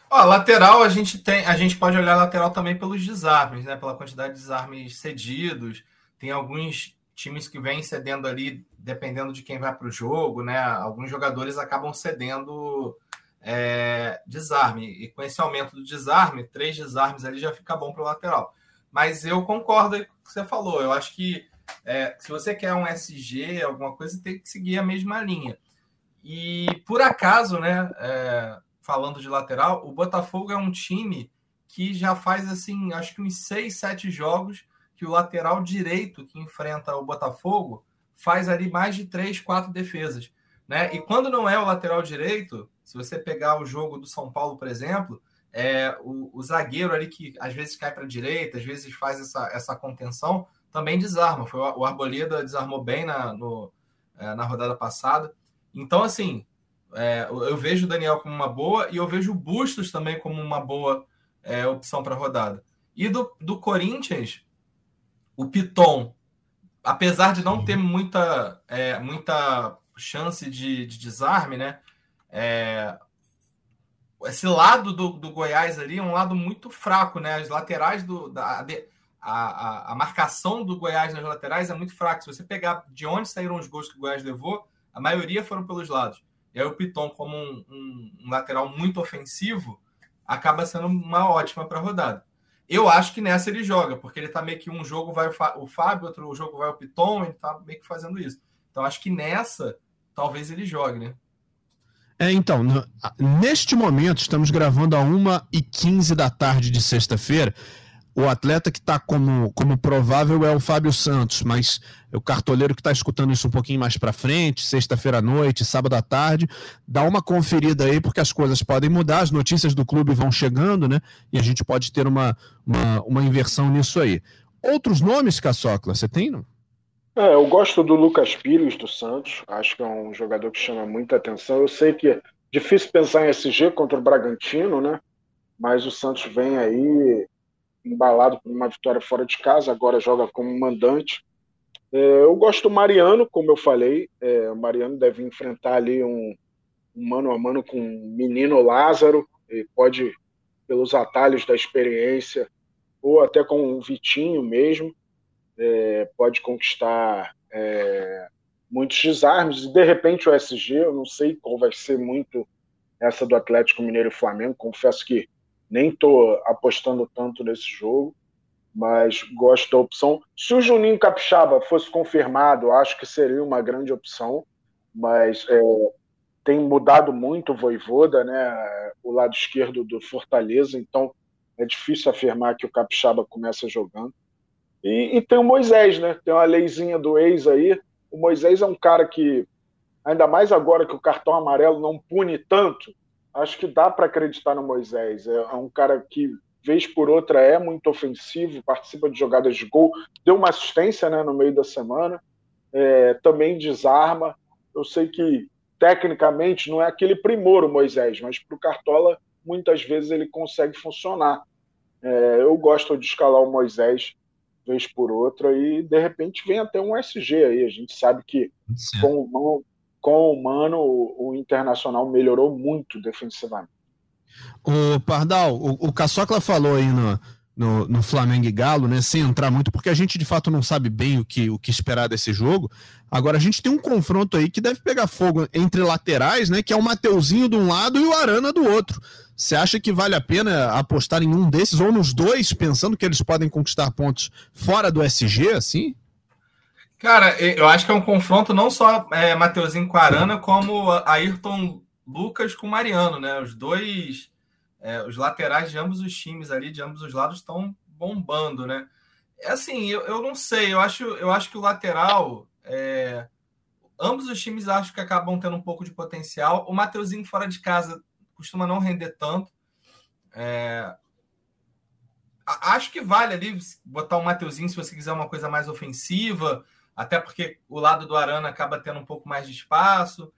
Ó, lateral a gente tem, a gente pode olhar lateral também pelos desarmes, né? Pela quantidade de desarmes cedidos. Tem alguns times que vêm cedendo ali, dependendo de quem vai para o jogo, né? Alguns jogadores acabam cedendo é, desarme. E com esse aumento do desarme, três desarmes ali já fica bom para o lateral. Mas eu concordo com o que você falou. Eu acho que é, se você quer um SG, alguma coisa, tem que seguir a mesma linha. E por acaso, né? É, falando de lateral, o Botafogo é um time que já faz assim, acho que uns seis, sete jogos que o lateral direito que enfrenta o Botafogo faz ali mais de três, quatro defesas. Né? E quando não é o lateral direito, se você pegar o jogo do São Paulo, por exemplo, é, o, o zagueiro ali que às vezes cai para a direita, às vezes faz essa, essa contenção, também desarma. Foi o, o Arboleda desarmou bem na, no, é, na rodada passada. Então, assim, é, eu vejo o Daniel como uma boa e eu vejo o Bustos também como uma boa é, opção para a rodada. E do, do Corinthians, o Piton, apesar de não ter muita, é, muita chance de, de desarme, né? É, esse lado do, do Goiás ali é um lado muito fraco, né? As laterais do. Da, a, a, a, marcação do Goiás nas laterais é muito fraca. Se você pegar de onde saíram os gols que o Goiás levou, a maioria foram pelos lados. E aí o Piton, como um, um, um lateral muito ofensivo, acaba sendo uma ótima para a rodada. Eu acho que nessa ele joga, porque ele tá meio que um jogo vai o Fábio, outro jogo vai o Piton, ele tá meio que fazendo isso. Então acho que nessa talvez ele jogue, né? É, então, neste momento, estamos gravando a 1h15 da tarde de sexta-feira. O atleta que está como, como provável é o Fábio Santos, mas o cartoleiro que está escutando isso um pouquinho mais para frente, sexta-feira à noite, sábado à tarde, dá uma conferida aí, porque as coisas podem mudar, as notícias do clube vão chegando, né? E a gente pode ter uma, uma, uma inversão nisso aí. Outros nomes, Caçocla, você tem, não? É, eu gosto do Lucas Pires do Santos. Acho que é um jogador que chama muita atenção. Eu sei que é difícil pensar em SG contra o Bragantino, né? Mas o Santos vem aí embalado por uma vitória fora de casa, agora joga como mandante. É, eu gosto do Mariano, como eu falei. É, o Mariano deve enfrentar ali um, um mano a mano com o menino Lázaro. E pode, pelos atalhos da experiência, ou até com o Vitinho mesmo é, pode conquistar é, muitos desarmes, e de repente o SG, eu não sei qual vai ser muito essa do Atlético Mineiro e Flamengo, confesso que nem estou apostando tanto nesse jogo, mas gosto da opção. Se o Juninho Capixaba fosse confirmado, acho que seria uma grande opção, mas é, tem mudado muito o Voivoda, né, o lado esquerdo do Fortaleza, então é difícil afirmar que o Capixaba começa jogando. E, e, tem o Moisés, né? Tem uma leizinha do ex aí. O Moisés é um cara que, ainda mais agora que o cartão amarelo não pune tanto, acho que dá para acreditar no Moisés. É, é, um cara que, vez por outra, é muito ofensivo, participa de jogadas de gol, deu uma assistência né, no meio da semana, é, também desarma. Eu sei que, tecnicamente, não é aquele primor o Moisés, mas para o Cartola, muitas vezes ele consegue funcionar. É, eu gosto de escalar o Moisés vez por outra, e de repente vem até um SG aí. A gente sabe que com o, com o Mano o, o Internacional melhorou muito defensivamente. O Pardal, o, o Caçocla falou aí no, no, no, Flamengo e Galo, né? Sem entrar muito, porque a gente de fato não sabe bem o que, o que esperar desse jogo. Agora a gente tem um confronto aí que deve pegar fogo entre laterais, né? Que é o Mateuzinho de um lado e o Arana do outro. Você acha que vale a pena apostar em um desses ou nos dois, pensando que eles podem conquistar pontos fora do SG, assim? Cara, eu acho que é um confronto não só é, Mateuzinho com Arana, como Ayrton Lucas com Mariano, né? Os dois, é, os laterais de ambos os times ali, de ambos os lados, estão bombando, né? É assim, eu, eu não sei, eu acho, eu acho que o lateral. É, ambos os times acho que acabam tendo um pouco de potencial. O Mateuzinho fora de casa costuma não render tanto. É, acho que vale ali botar o Mateuzinho se você quiser uma coisa mais ofensiva até porque o lado do Arana acaba tendo um pouco mais de espaço.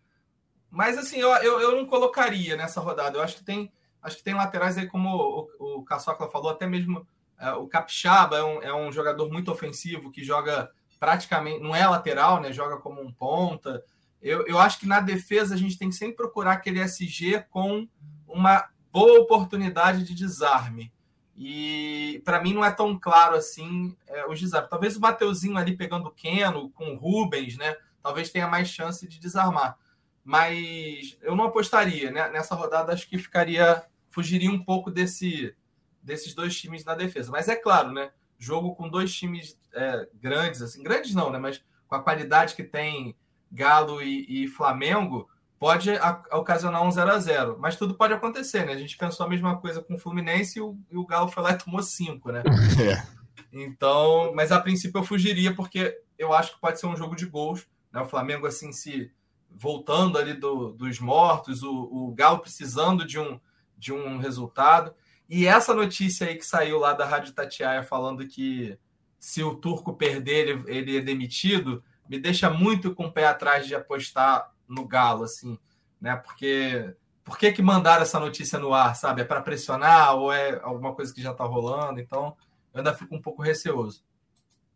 Mas assim, eu, eu, eu não colocaria nessa rodada. Eu acho que tem, acho que tem laterais aí, como o, o Caçocla falou, até mesmo é, o Capixaba é um, é um jogador muito ofensivo que joga praticamente, não é lateral, né? Joga como um ponta. Eu, eu acho que na defesa a gente tem que sempre procurar aquele SG com uma boa oportunidade de desarme. E para mim não é tão claro assim é, os desafios. Talvez o Mateuzinho ali pegando o Keno com o Rubens, né? Talvez tenha mais chance de desarmar. Mas eu não apostaria, né? Nessa rodada acho que ficaria. Fugiria um pouco desse, desses dois times na defesa. Mas é claro, né? Jogo com dois times é, grandes, assim, grandes não, né? Mas com a qualidade que tem Galo e, e Flamengo, pode ocasionar um 0 a 0 mas tudo pode acontecer, né? A gente pensou a mesma coisa com o Fluminense e o, e o Galo foi lá e tomou 5, né? *laughs* É. Então, mas a princípio eu fugiria porque eu acho que pode ser um jogo de gols, né? O Flamengo assim se voltando ali do, dos mortos, o, o Galo precisando de um de um resultado. E essa notícia aí que saiu lá da Rádio Tatiaia falando que se o Turco perder, ele, ele é demitido, me deixa muito com o pé atrás de apostar no Galo, assim, né? Porque por que, que mandaram essa notícia no ar, sabe? É para pressionar ou é alguma coisa que já está rolando? Então, eu ainda fico um pouco receoso.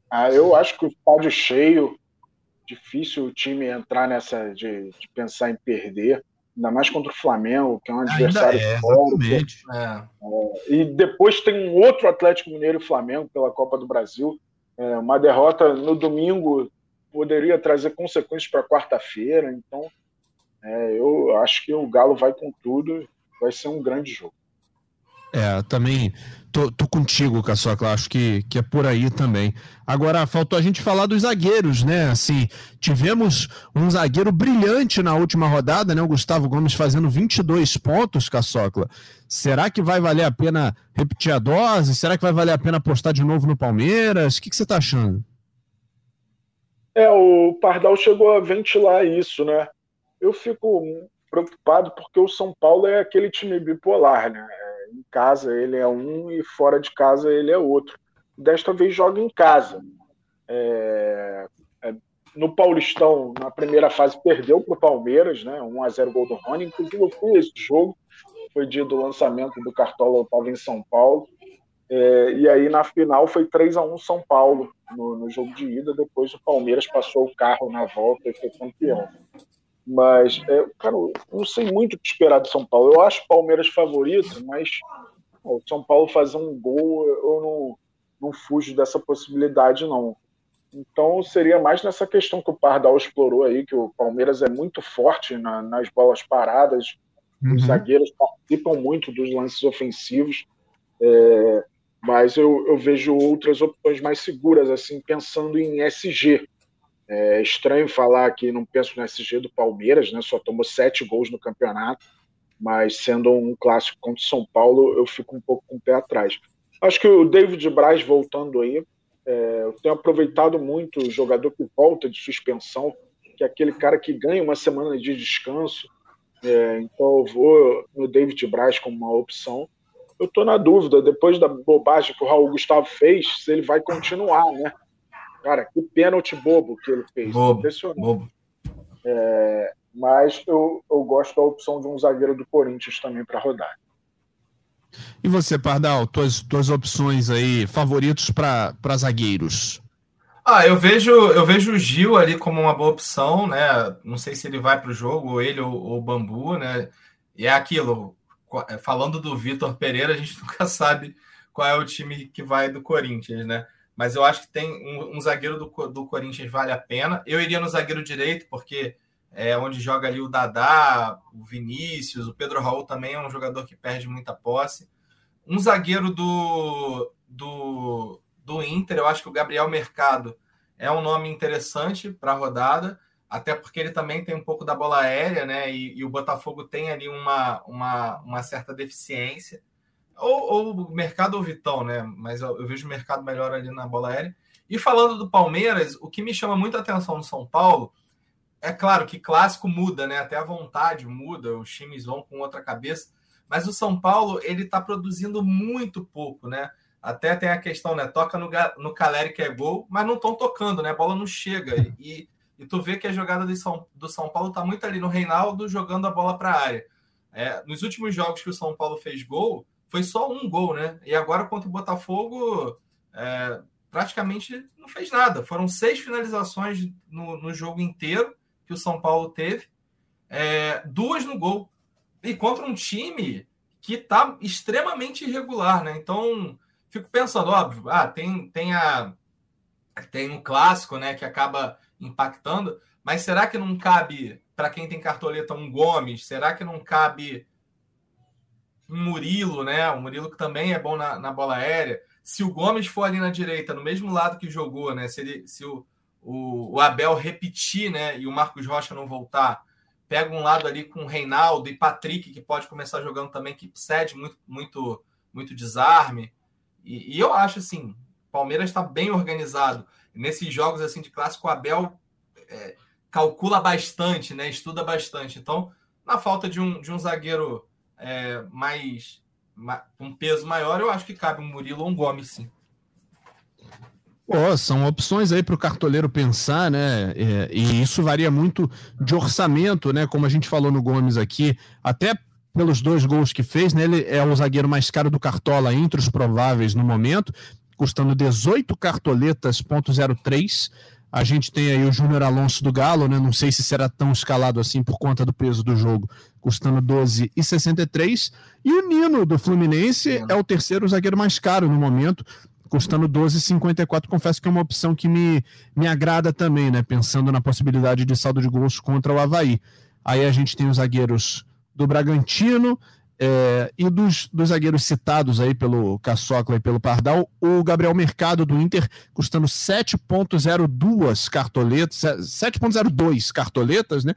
Ah, eu acho que o estádio cheio, difícil o time entrar nessa de, de, pensar em perder, ainda mais contra o Flamengo, que é um adversário é, forte. É. É, e depois tem um outro Atlético Mineiro e Flamengo pela Copa do Brasil. É, uma derrota no domingo poderia trazer consequências para quarta-feira. Então, é, eu acho que o Galo vai com tudo, vai ser um grande jogo. É, também tô, tô contigo, Caçocla, acho que, que é por aí também. Agora, faltou a gente falar dos zagueiros, né? Assim, tivemos um zagueiro brilhante na última rodada, né? O Gustavo Gomes fazendo 22 pontos, Caçocla. Será que vai valer a pena repetir a dose? Será que vai valer a pena apostar de novo no Palmeiras? O que, você tá achando? É, o Pardal chegou a ventilar isso, né? Eu fico preocupado porque o São Paulo é aquele time bipolar, né? Em casa ele é um e fora de casa ele é outro. Desta vez joga em casa. É, é, no Paulistão, na primeira fase, perdeu para o Palmeiras, né? 1x0 gol do Rony. Inclusive, eu fui esse jogo. Foi dia do lançamento do Cartola, eu estava em São Paulo. É, e aí na final foi 3 a 1 São Paulo no, no, jogo de ida. Depois o Palmeiras passou o carro na volta e foi campeão. Mas, é, cara, eu não sei muito o que esperar do São Paulo. Eu acho o Palmeiras favorito, mas o São Paulo fazer um gol, eu não, não fujo dessa possibilidade, não. Então seria mais nessa questão que o Pardal explorou aí, que o Palmeiras é muito forte na, nas bolas paradas, uhum. os zagueiros participam muito dos lances ofensivos. É, mas eu, eu vejo outras opções mais seguras, assim, pensando em SG. É estranho falar que não penso no SG do Palmeiras, né? Só tomou sete gols no campeonato, mas sendo um clássico contra o São Paulo, eu fico um pouco com o pé atrás. Acho que o David Braz voltando aí, é, eu tenho aproveitado muito o jogador que volta de suspensão, que é aquele cara que ganha uma semana de descanso. É, então eu vou no David Braz como uma opção eu estou na dúvida, depois da bobagem que o Raul Gustavo fez, se ele vai continuar, né? Cara, que pênalti bobo que ele fez. Bobo, Impressionante. Bobo. É, mas eu, eu gosto da opção de um zagueiro do Corinthians também para rodar. E você, Pardal, tuas, tuas opções aí, favoritos para zagueiros? Ah, eu vejo, eu vejo o Gil ali como uma boa opção, né? Não sei se ele vai para o jogo, ou ele ou, ou o Bambu, né? E é aquilo, é, falando do Vitor Pereira, a gente *laughs* nunca sabe qual é o time que vai do Corinthians, né? Mas eu acho que tem um, um zagueiro do, do Corinthians vale a pena. Eu iria no zagueiro direito, porque é onde joga ali o Dadá, o Vinícius, o Pedro Raul também é um jogador que perde muita posse. Um zagueiro do, do, do Inter, eu acho que o Gabriel Mercado é um nome interessante para a rodada, até porque ele também tem um pouco da bola aérea, né? E, e o Botafogo tem ali uma, uma, uma certa deficiência. Ou, ou o mercado ou Vitão, né? Mas eu, eu, vejo o mercado melhor ali na bola aérea. E falando do Palmeiras, o que me chama muita atenção no São Paulo, é claro que clássico muda, né? Até a vontade muda, os times vão com outra cabeça. Mas o São Paulo, ele está produzindo muito pouco, né? Até tem a questão, né? Toca no, no Caleri que é gol, mas não estão tocando, né? A bola não chega. E, e tu vê que a jogada do São, do São Paulo tá muito ali no Reinaldo jogando a bola para a área. É, nos últimos jogos que o São Paulo fez gol, foi só um gol, né? E agora contra o Botafogo, é, praticamente não fez nada. Foram seis finalizações no, no jogo inteiro que o São Paulo teve, é, duas no gol. E contra um time que está extremamente irregular, né? Então, fico pensando, óbvio, ah, tem, tem, a, tem um clássico, né, que acaba impactando, mas será que não cabe, para quem tem cartoleta, um Gomes? Será que não cabe um Murilo, né? O Murilo que também é bom na, na bola aérea. Se o Gomes for ali na direita, no mesmo lado que jogou, né? Se, ele, se o, o, o Abel repetir, né? E o Marcos Rocha não voltar, pega um lado ali com o Reinaldo e Patrick, que pode começar jogando também, que cede muito, muito, muito desarme. E, e eu acho assim, Palmeiras está bem organizado. Nesses jogos assim de clássico, o Abel é, calcula bastante, né? Estuda bastante. Então, na falta de um, de um zagueiro é, mais um peso maior, eu acho que cabe um Murilo ou um Gomes, sim. São opções aí para o cartoleiro pensar, né? É, e isso varia muito de orçamento, né? Como a gente falou no Gomes aqui, até pelos dois gols que fez, né? Ele é o zagueiro mais caro do Cartola entre os prováveis no momento, custando 18 cartoletas, ponto 03. A gente tem aí o Júnior Alonso do Galo, né? Não sei se será tão escalado assim por conta do peso do jogo, custando 12,63. E o Nino do Fluminense é o terceiro zagueiro mais caro no momento, custando 12,54. Confesso que é uma opção que me, me agrada também, né? Pensando na possibilidade de saldo de gols contra o Havaí. Aí a gente tem os zagueiros do Bragantino, é, e dos, dos zagueiros citados aí pelo Caçocla e pelo Pardal, o Gabriel Mercado do Inter custando 7.02 cartoletas, 7.02 cartoletas, né?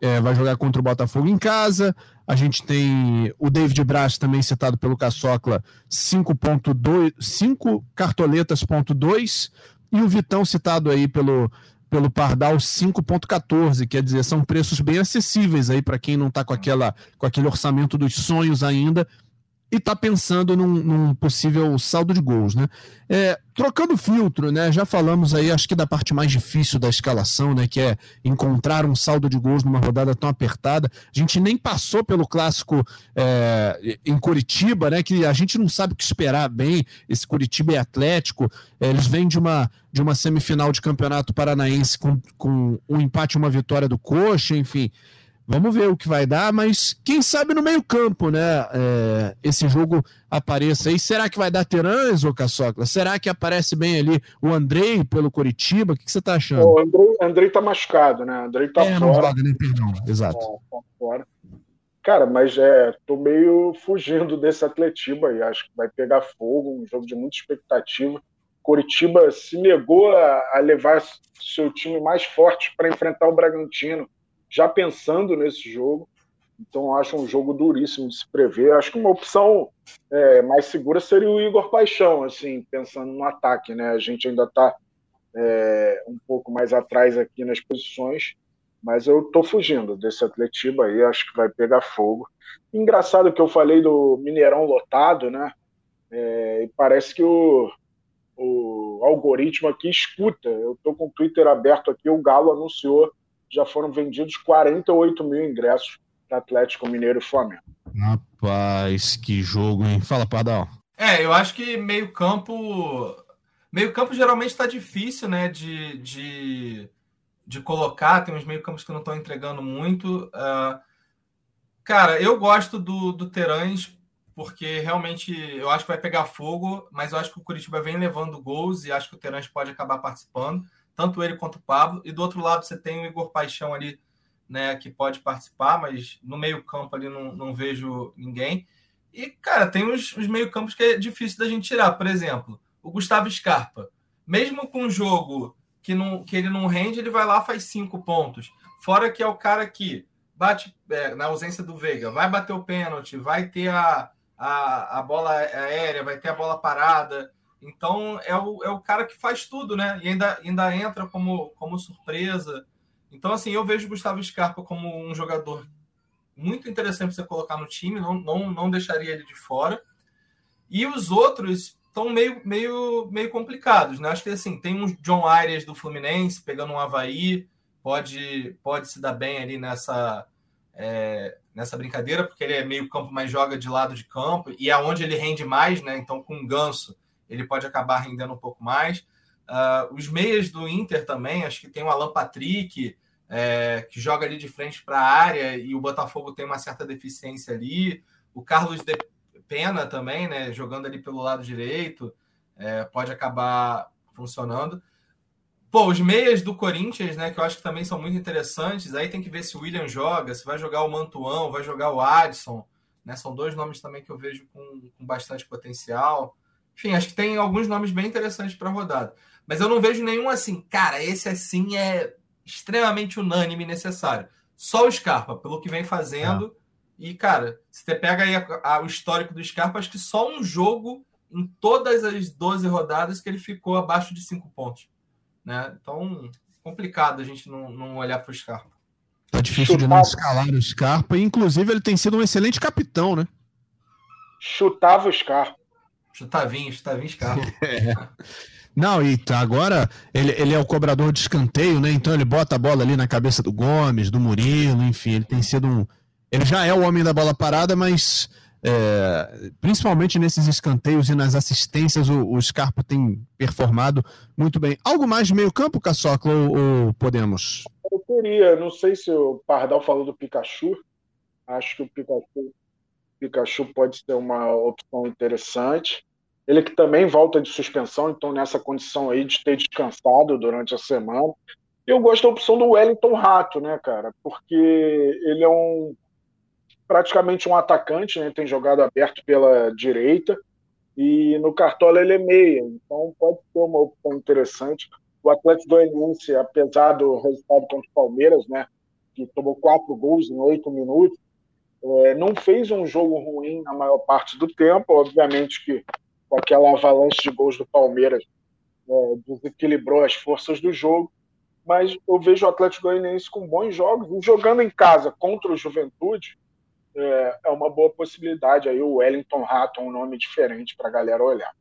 É, vai jogar contra o Botafogo em casa. A gente tem o David Braz também citado pelo Caçocla, 5.2, 5 cartoletas.2 e o Vitão citado aí pelo pelo Pardal 5.14, quer dizer, são preços bem acessíveis aí para quem não está com aquela com aquele orçamento dos sonhos ainda e está pensando num, num, possível saldo de gols, né? É, trocando filtro, né? Já falamos aí, acho que da parte mais difícil da escalação, né? Que é encontrar um saldo de gols numa rodada tão apertada. A gente nem passou pelo clássico é, em Curitiba, né? Que a gente não sabe o que esperar bem. Esse Curitiba é Atlético. É, eles vêm de uma, de uma semifinal de campeonato paranaense com, com um empate e uma vitória do Coxa, enfim. Vamos ver o que vai dar, mas quem sabe no meio-campo, né? É, esse jogo apareça aí. Será que vai dar Terãs, ô Caçocla? Será que aparece bem ali o Andrei pelo Coritiba? O que, que você tá achando? O Andrei, Andrei tá machucado, né? Andrei tá é, fora. Roda, né? Perdão, exato. É, tá fora. Cara, mas é, tô meio fugindo desse Atletiba aí. Acho que vai pegar fogo, um jogo de muita expectativa. Coritiba se negou a, a levar seu time mais forte para enfrentar o Bragantino já pensando nesse jogo. Então, acho um jogo duríssimo de se prever. Acho que uma opção é, mais segura seria o Igor Paixão, assim, pensando no ataque. Né? A gente ainda está é, um pouco mais atrás aqui nas posições, mas eu estou fugindo desse Atletiba aí, acho que vai pegar fogo. Engraçado que eu falei do Mineirão lotado, né? É, e parece que o, o algoritmo aqui escuta. Eu estou com o Twitter aberto aqui, o Galo anunciou já foram vendidos 48 mil ingressos para Atlético Mineiro e Flamengo. Rapaz, que jogo, hein? Fala, Pardal. É, eu acho que meio campo. Meio campo geralmente está difícil, né? De, de, de colocar. Tem uns meio campos que não estão entregando muito. Uh, cara, eu gosto do, do Terãs porque realmente eu acho que vai pegar fogo, mas eu acho que o Curitiba vem levando gols e acho que o Terãs pode acabar participando, tanto ele quanto o Pablo. E do outro lado você tem o Igor Paixão ali, né, que pode participar, mas no meio-campo ali não, não vejo ninguém. E, cara, tem os, os meio-campos que é difícil da gente tirar. Por exemplo, o Gustavo Scarpa. Mesmo com um jogo que, não, que ele não rende, ele vai lá faz cinco pontos. Fora que é o cara que bate, é, na ausência do Veiga, vai bater o pênalti, vai ter a, a, a bola aérea, vai ter a bola parada. Então é o, é o cara que faz tudo, né? E ainda, ainda entra como, como surpresa. Então, assim, eu vejo o Gustavo Scarpa como um jogador muito interessante para você colocar no time, não, não, não deixaria ele de fora. E os outros estão meio, meio, meio complicados, né? Acho que assim, tem uns John Arias do Fluminense pegando um Havaí, pode, pode se dar bem ali nessa, é, nessa brincadeira, porque ele é meio campo, mas joga de lado de campo, e é onde ele rende mais, né? Então, com o ganso, ele pode acabar rendendo um pouco mais. Uh, os meias do Inter também, acho que tem o Alan Patrick, é, que joga ali de frente para a área, e o Botafogo tem uma certa deficiência ali. O Carlos de Pena também, né? Jogando ali pelo lado direito, é, pode acabar funcionando. Pô, os meias do Corinthians, né, que eu acho que também são muito interessantes. Aí tem que ver se o William joga, se vai jogar o Mantuão, vai jogar o Adson. Né? São dois nomes também que eu vejo com, com bastante potencial. Enfim, acho que tem alguns nomes bem interessantes para a rodada. Mas eu não vejo nenhum assim, cara, esse assim é extremamente unânime e necessário. Só o Scarpa, pelo que vem fazendo. É. E, cara, se você pega aí a, a, o histórico do Scarpa, acho que só um jogo em todas as 12 rodadas que ele ficou abaixo de 5 pontos. Né? Então, complicado a gente não, não olhar para o Scarpa. Tá difícil de não escalar o Scarpa. Inclusive, ele tem sido um excelente capitão, né? Chutava o Scarpa. Chutavinho, chutavinho Scarpa. *laughs* é. Não, e tá, agora ele, ele é o cobrador de escanteio, né? Então ele bota a bola ali na cabeça do Gomes, do Murilo, enfim, ele tem sido um. Ele já é o homem da bola parada, mas é, principalmente nesses escanteios e nas assistências, o, o, Scarpa tem performado muito bem. Algo mais de meio campo, Caçocla, ou, ou, podemos? Eu queria, não sei se o Pardal falou do Pikachu, acho que o Pikachu, Pikachu pode ser uma opção interessante. Ele que também volta de suspensão, então nessa condição aí de ter descansado durante a semana. Eu gosto da opção do Wellington Rato, né, cara? Porque ele é um praticamente um atacante, né? tem jogado aberto pela direita e no Cartola ele é meia, então pode ser uma opção interessante. O Atlético Goianiense, apesar do resultado contra o Palmeiras, né, que tomou quatro gols em oito minutos, é, não fez um jogo ruim na maior parte do tempo. Obviamente que com aquela avalanche de gols do Palmeiras é, desequilibrou as forças do jogo, mas eu vejo o Atlético Goianiense com bons jogos e jogando em casa contra o Juventude é, é uma boa possibilidade aí o Wellington Rato, um nome diferente para a galera olhar.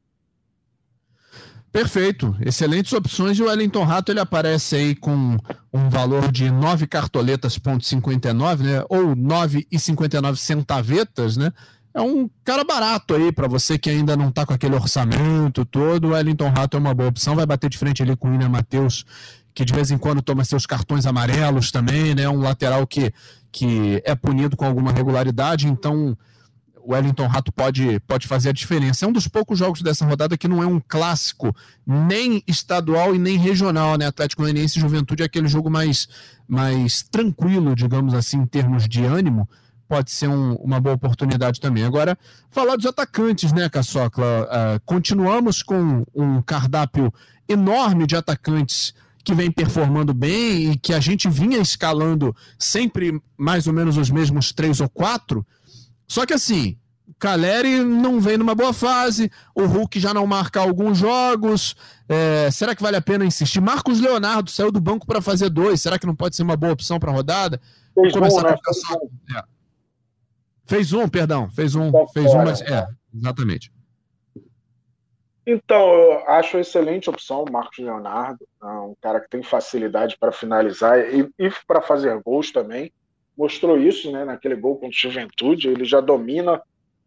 Perfeito, excelentes opções. E o Wellington Rato ele aparece aí com um valor de 9 cartoletas, ponto 59, né? Ou 9,59 centavetas, né? É um cara barato aí para você que ainda não está com aquele orçamento todo. O Wellington Rato é uma boa opção, vai bater de frente ali com o William Matheus, que de vez em quando toma seus cartões amarelos também, né? Um lateral que que é punido com alguma regularidade, então Wellington Rato pode, pode fazer a diferença. É um dos poucos jogos dessa rodada que não é um clássico, nem estadual e nem regional, né? Atlético Goianiense Juventude é aquele jogo mais, mais tranquilo, digamos assim, em termos de ânimo. Pode ser um, uma boa oportunidade também. Agora, falar dos atacantes, né, Caçocla? Uh, continuamos com um cardápio enorme de atacantes que vem performando bem e que a gente vinha escalando sempre mais ou menos os mesmos três ou quatro. Só que assim, o Caleri não vem numa boa fase, o Hulk já não marca alguns jogos. É, será que vale a pena insistir? Marcos Leonardo saiu do banco para fazer dois. Será que não pode ser uma boa opção para a rodada? Fez um, né? Fez um. É. Fez um, perdão. Fez um. Fez um, mas. É, exatamente. Então, eu acho excelente opção o Marcos Leonardo, é um cara que tem facilidade para finalizar e, e para fazer gols também. Mostrou isso né, naquele gol contra o Juventude, ele já domina,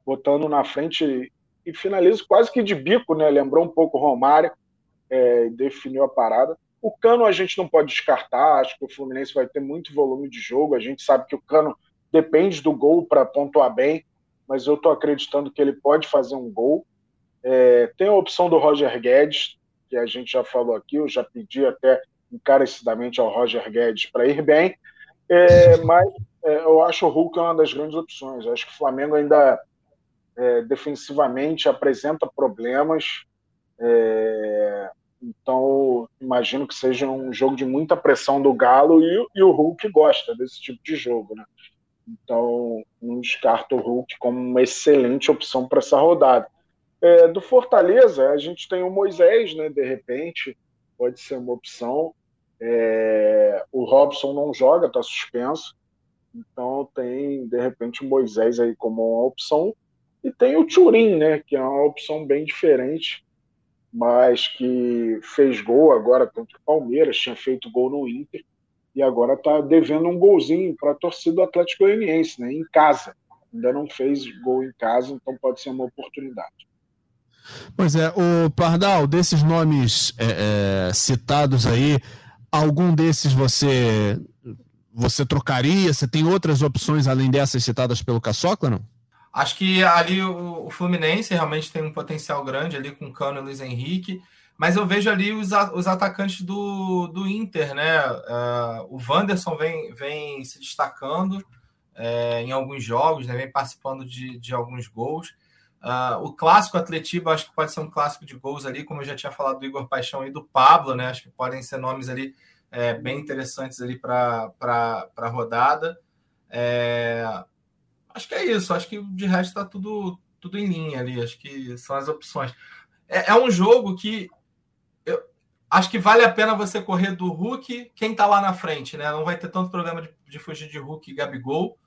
botando na frente e, finaliza quase que de bico, né? Lembrou um pouco o Romário, é, definiu a parada. O Cano a gente não pode descartar, acho que o Fluminense vai ter muito volume de jogo, a gente sabe que o Cano depende do gol para pontuar bem, mas eu estou acreditando que ele pode fazer um gol. É, tem a opção do Roger Guedes, que a gente já falou aqui, eu já pedi até encarecidamente ao Roger Guedes para ir bem, é, mas é, eu acho o Hulk uma das grandes opções. Eu acho que o Flamengo ainda é, defensivamente apresenta problemas, é, então imagino que seja um jogo de muita pressão do Galo e, e o Hulk gosta desse tipo de jogo, né? Então, não descarto o Hulk como uma excelente opção para essa rodada. É, do Fortaleza, a gente tem o Moisés, né? De repente, pode ser uma opção. É, o Robson não joga, está suspenso. Então tem, de repente, o Moisés aí como uma opção. E tem o Turim, né? Que é uma opção bem diferente, mas que fez gol agora contra o Palmeiras, tinha feito gol no Inter e agora está devendo um golzinho para a torcida do Atlético Goianiense, né? Em casa. Ainda não fez gol em casa, então pode ser uma oportunidade. Pois é, o Pardal, desses nomes é, é, citados aí, algum desses você você trocaria? Você tem outras opções além dessas citadas pelo Caçocla, não? Acho que ali o, Fluminense realmente tem um potencial grande ali com Cano e Luiz Henrique, mas eu vejo ali os, os atacantes do, do Inter, né? Uh, o Wanderson vem, vem se destacando é, em alguns jogos, né? vem participando de, de alguns gols. Uh, o clássico Atletiba acho que pode ser um clássico de gols ali, como eu já tinha falado do Igor Paixão e do Pablo, né? Acho que podem ser nomes ali é, bem interessantes ali para a rodada. É, acho que é isso. Acho que de resto está tudo, tudo em linha ali. Acho que são as opções. É, é, um jogo que eu acho que vale a pena você correr do Hulk, quem está lá na frente, né? Não vai ter tanto problema de, de fugir de Hulk e Gabigol.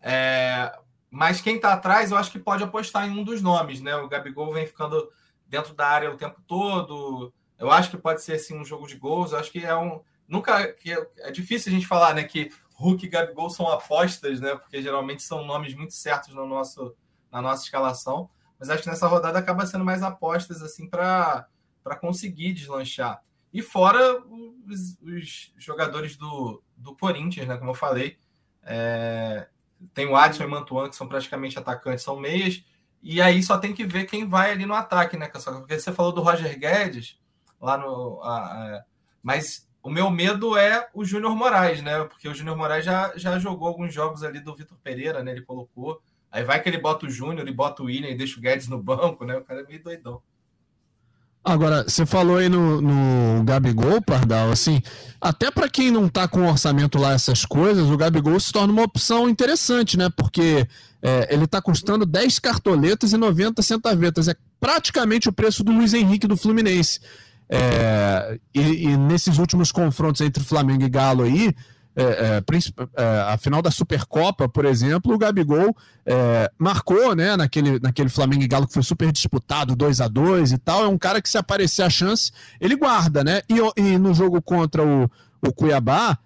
É, mas quem está atrás, eu acho que pode apostar em um dos nomes, né? O Gabigol vem ficando dentro da área o tempo todo. Eu acho que pode ser assim um jogo de gols. Eu acho que é um nunca que é, é difícil a gente falar, né, que Hulk e Gabigol são apostas, né? Porque geralmente são nomes muito certos no nosso na nossa escalação. Mas acho que nessa rodada acaba sendo mais apostas assim para para conseguir deslanchar. E fora os, os, jogadores do, do Corinthians, né? Como eu falei, é, tem o Adson e o Mantuan, que são praticamente atacantes, são meias. E aí só tem que ver quem vai ali no ataque, né, Porque você falou do Roger Guedes lá no. A, a, mas o meu medo é o Júnior Moraes, né? Porque o Júnior Moraes já, já jogou alguns jogos ali do Vitor Pereira, né? Ele colocou. Aí vai que ele bota o Júnior e bota o William e deixa o Guedes no banco, né? O cara é meio doidão. Agora, você falou aí no, no Gabigol, Pardal, assim, até para quem não tá com orçamento lá, essas coisas, o Gabigol se torna uma opção interessante, né? Porque é, ele tá custando 10 cartoletas e 90 centavetas. É praticamente o preço do Luiz Henrique do Fluminense. É, e, e, nesses últimos confrontos entre Flamengo e Galo aí, é, é, é, a final da Supercopa, por exemplo, o Gabigol é, marcou né, naquele, naquele Flamengo e Galo que foi super disputado, 2 a 2 e tal. É um cara que, se aparecer a chance, ele guarda, né? E, e no jogo contra o, o Cuiabá,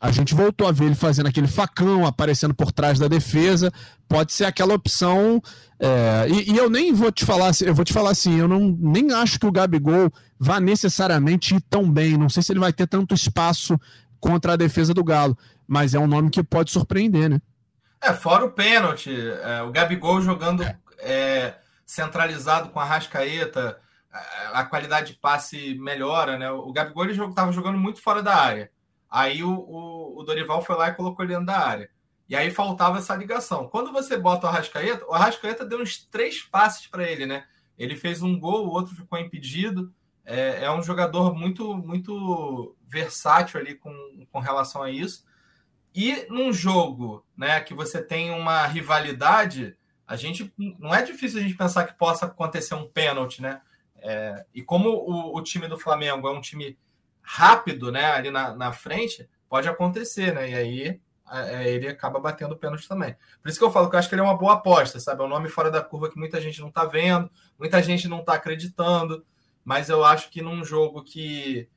a gente voltou a ver ele fazendo aquele facão, aparecendo por trás da defesa. Pode ser aquela opção. É, e, e, eu nem vou te falar, eu vou te falar assim, eu não nem acho que o Gabigol vá necessariamente ir tão bem. Não sei se ele vai ter tanto espaço contra a defesa do Galo, mas é um nome que pode surpreender, né? É, fora o pênalti, é, o Gabigol jogando é, centralizado com a Rascaeta, a qualidade de passe melhora, né? O Gabigol estava jogando muito fora da área. Aí o, o, o, Dorival foi lá e colocou ele dentro da área. E aí faltava essa ligação. Quando você bota o Arrascaeta, o Arrascaeta deu uns três passes para ele, né? Ele fez um gol, o outro ficou impedido. É, é, um jogador muito muito versátil ali com, com relação a isso. E num jogo né, que você tem uma rivalidade, a gente não é difícil a gente pensar que possa acontecer um pênalti, né? É, e como o, o time do Flamengo é um time rápido, né, ali na, na frente, pode acontecer, né? E aí é, ele acaba batendo pênalti também. Por isso que eu falo que eu acho que ele é uma boa aposta, sabe? É um nome fora da curva que muita gente não tá vendo, muita gente não tá acreditando, mas eu acho que num jogo que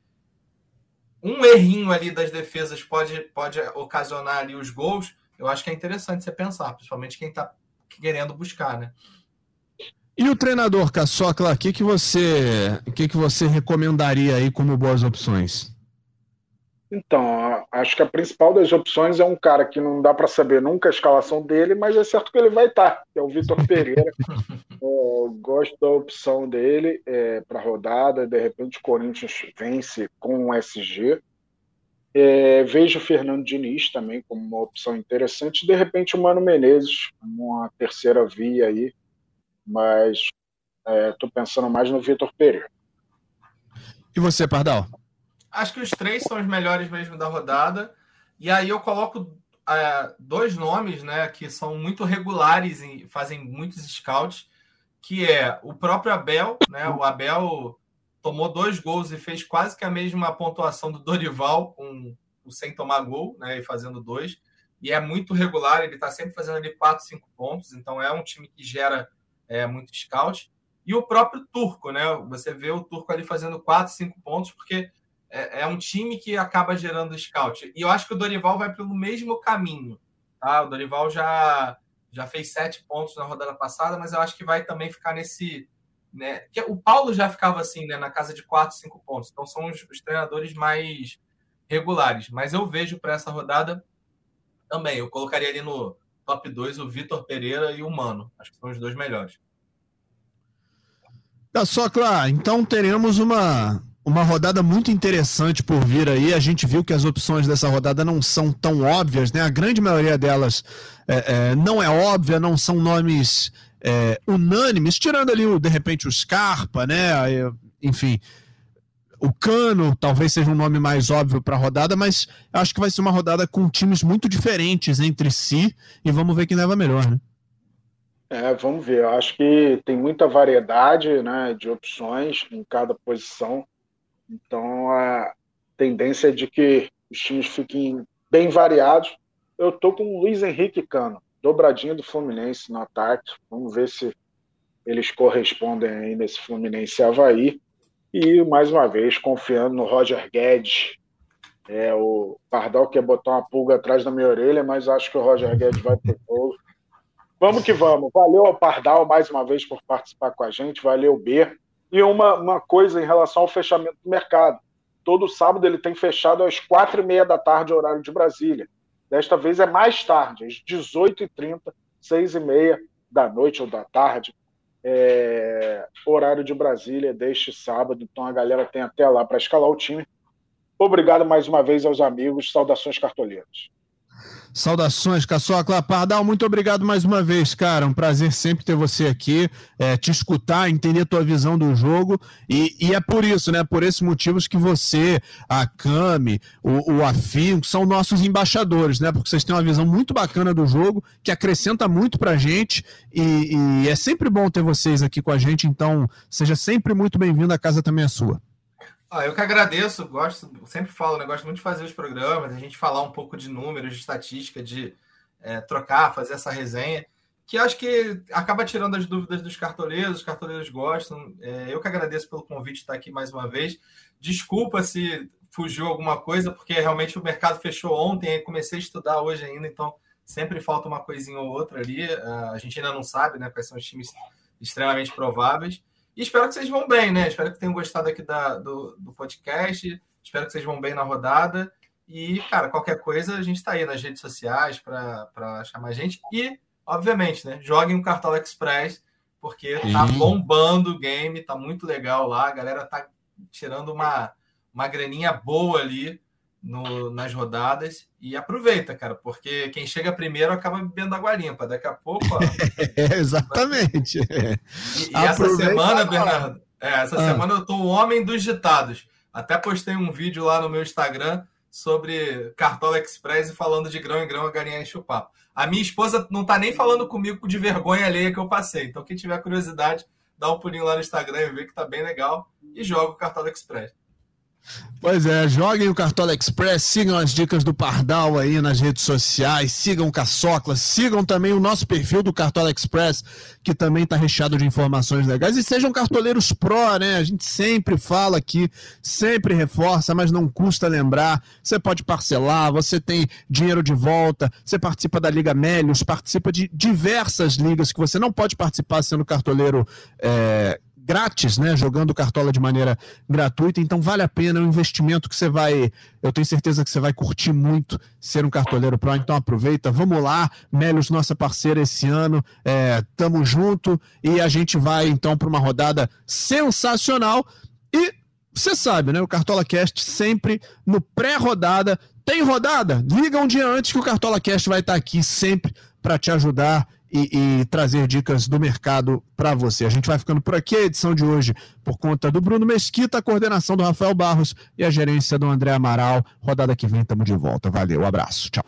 um errinho ali das defesas pode, pode ocasionar ali os gols, eu acho que é interessante você pensar, principalmente quem tá querendo buscar, né? E o treinador Caçocla, o que, que você que, que você recomendaria aí como boas opções? Então, acho que a principal das opções é um cara que não dá para saber nunca a escalação dele, mas é certo que ele vai estar, que é o Vitor Pereira. *laughs* é, gosto da opção dele é, para rodada. De repente, o Corinthians vence com o SG. É, vejo o Fernando Diniz também como uma opção interessante. De repente, o Mano Menezes, como uma terceira via aí. Mas estou é, pensando mais no Vitor Pereira. E você, Pardal? Acho que os três são os melhores mesmo da rodada. E aí eu coloco é, dois nomes né, que são muito regulares e fazem muitos scouts, que é o próprio Abel. Né, o Abel tomou dois gols e fez quase que a mesma pontuação do Dorival, com, sem tomar gol, né, e fazendo dois. E é muito regular, ele está sempre fazendo ali quatro, cinco pontos, então é um time que gera é, muito scout. E o próprio Turco, né? Você vê o Turco ali fazendo quatro, cinco pontos, porque é, é um time que acaba gerando scout. E eu acho que o Dorival vai pelo mesmo caminho. Tá? O Dorival já, já fez sete pontos na rodada passada, mas eu acho que vai também ficar nesse né? O Paulo já ficava assim, né, na casa de 4, 5 pontos. Então são os, os treinadores mais regulares. Mas eu vejo para essa rodada também. Eu colocaria ali no top 2 o Vitor Pereira e o Mano. Acho que são os dois melhores. Tá só, claro. Então teremos uma, uma rodada muito interessante por vir aí. A gente viu que as opções dessa rodada não são tão óbvias, né? A grande maioria delas é, é, não é óbvia, não são nomes é, unânimes, tirando ali, de repente, o Scarpa, né? Enfim, o Cano talvez seja um nome mais óbvio para a rodada, mas acho que vai ser uma rodada com times muito diferentes entre si e vamos ver quem leva melhor, né? É, vamos ver. Eu acho que tem muita variedade né, de opções em cada posição. Então a tendência é de que os times fiquem bem variados. Eu tô com o Luiz Henrique Cano dobradinha do Fluminense no ataque. Vamos ver se eles correspondem aí nesse Fluminense Havaí. E, mais uma vez, confiando no Roger Guedes. É, o Pardal quer botar uma pulga atrás da minha orelha, mas acho que o Roger Guedes vai pro gol. Vamos que vamos. Valeu ao Pardal mais uma vez por participar com a gente. Valeu, B. E uma, uma coisa em relação ao fechamento do mercado. Todo sábado ele tem fechado às quatro e meia da tarde, horário de Brasília. Desta vez é mais tarde, às 18h30, 6h30 da noite ou da tarde, é, horário de Brasília, deste sábado. Então a galera tem até lá para escalar o time. Obrigado mais uma vez aos amigos. Saudações cartoleiros. Saudações, Caçocla. Pardal, muito obrigado mais uma vez, cara. Um prazer sempre ter você aqui, é, te escutar, entender a tua visão do jogo. E, e, é por isso, né? Por esses motivos que você, a Cami, o, o Afinco, são nossos embaixadores, né? Porque vocês têm uma visão muito bacana do jogo, que acrescenta muito pra gente. E, e é sempre bom ter vocês aqui com a gente. Então, seja sempre muito bem-vindo. A casa também é sua. Ah, eu que agradeço, gosto, sempre falo, né, gosto muito de fazer os programas, a gente falar um pouco de números, de estatística, de é, trocar, fazer essa resenha, que acho que acaba tirando as dúvidas dos cartoleiros, os cartoleiros gostam. É, eu que agradeço pelo convite de estar aqui mais uma vez. Desculpa se fugiu alguma coisa, porque realmente o mercado fechou ontem, comecei a estudar hoje ainda, então sempre falta uma coisinha ou outra ali. A gente ainda não sabe né, quais são os times extremamente prováveis. E espero que vocês vão bem, né? Espero que tenham gostado aqui da, do, do podcast. Espero que vocês vão bem na rodada. E, cara, qualquer coisa, a gente está aí nas redes sociais para chamar a gente. E, obviamente, né? Joguem o Cartola Express, porque tá bombando o game, tá muito legal lá. A galera tá tirando uma, uma graninha boa ali no, nas rodadas. E aproveita, cara, porque quem chega primeiro acaba bebendo água limpa. Daqui a pouco. Ó, *laughs* é, exatamente. *laughs* E, e essa semana, Bernardo, é, essa ah. semana eu tô o homem dos ditados. Até postei um vídeo lá no meu Instagram sobre Cartola Express e falando de grão em grão a galinha enche o papo. A minha esposa não tá nem falando comigo de vergonha alheia que eu passei. Então, quem tiver curiosidade, dá um pulinho lá no Instagram e vê que tá bem legal e joga o Cartola Express. Pois é, joguem o Cartola Express, sigam as dicas do Pardal aí nas redes sociais, sigam o Caçocla, sigam também o nosso perfil do Cartola Express, que também está recheado de informações legais, e sejam cartoleiros pró, né? A gente sempre fala aqui, sempre reforça, mas não custa lembrar. Você pode parcelar, você tem dinheiro de volta, você participa da Liga Melios, participa de diversas ligas que você não pode participar sendo cartoleiro. É grátis, né? Jogando Cartola de maneira gratuita. Então vale a pena, é um investimento que você vai. Eu tenho certeza que você vai curtir muito ser um cartoleiro pro. Então aproveita, vamos lá. Melios, nossa parceira esse ano. É, tamo junto e a gente vai então para uma rodada sensacional. E você sabe, né? O Cartola Cast sempre no pré-rodada. Tem rodada? Liga um dia antes que o Cartola Cast vai estar aqui sempre para te ajudar e, e, trazer dicas do mercado para você. A gente vai ficando por aqui, a edição de hoje por conta do Bruno Mesquita, a coordenação do Rafael Barros e a gerência do André Amaral. Rodada que vem, estamos de volta. Valeu, abraço, tchau.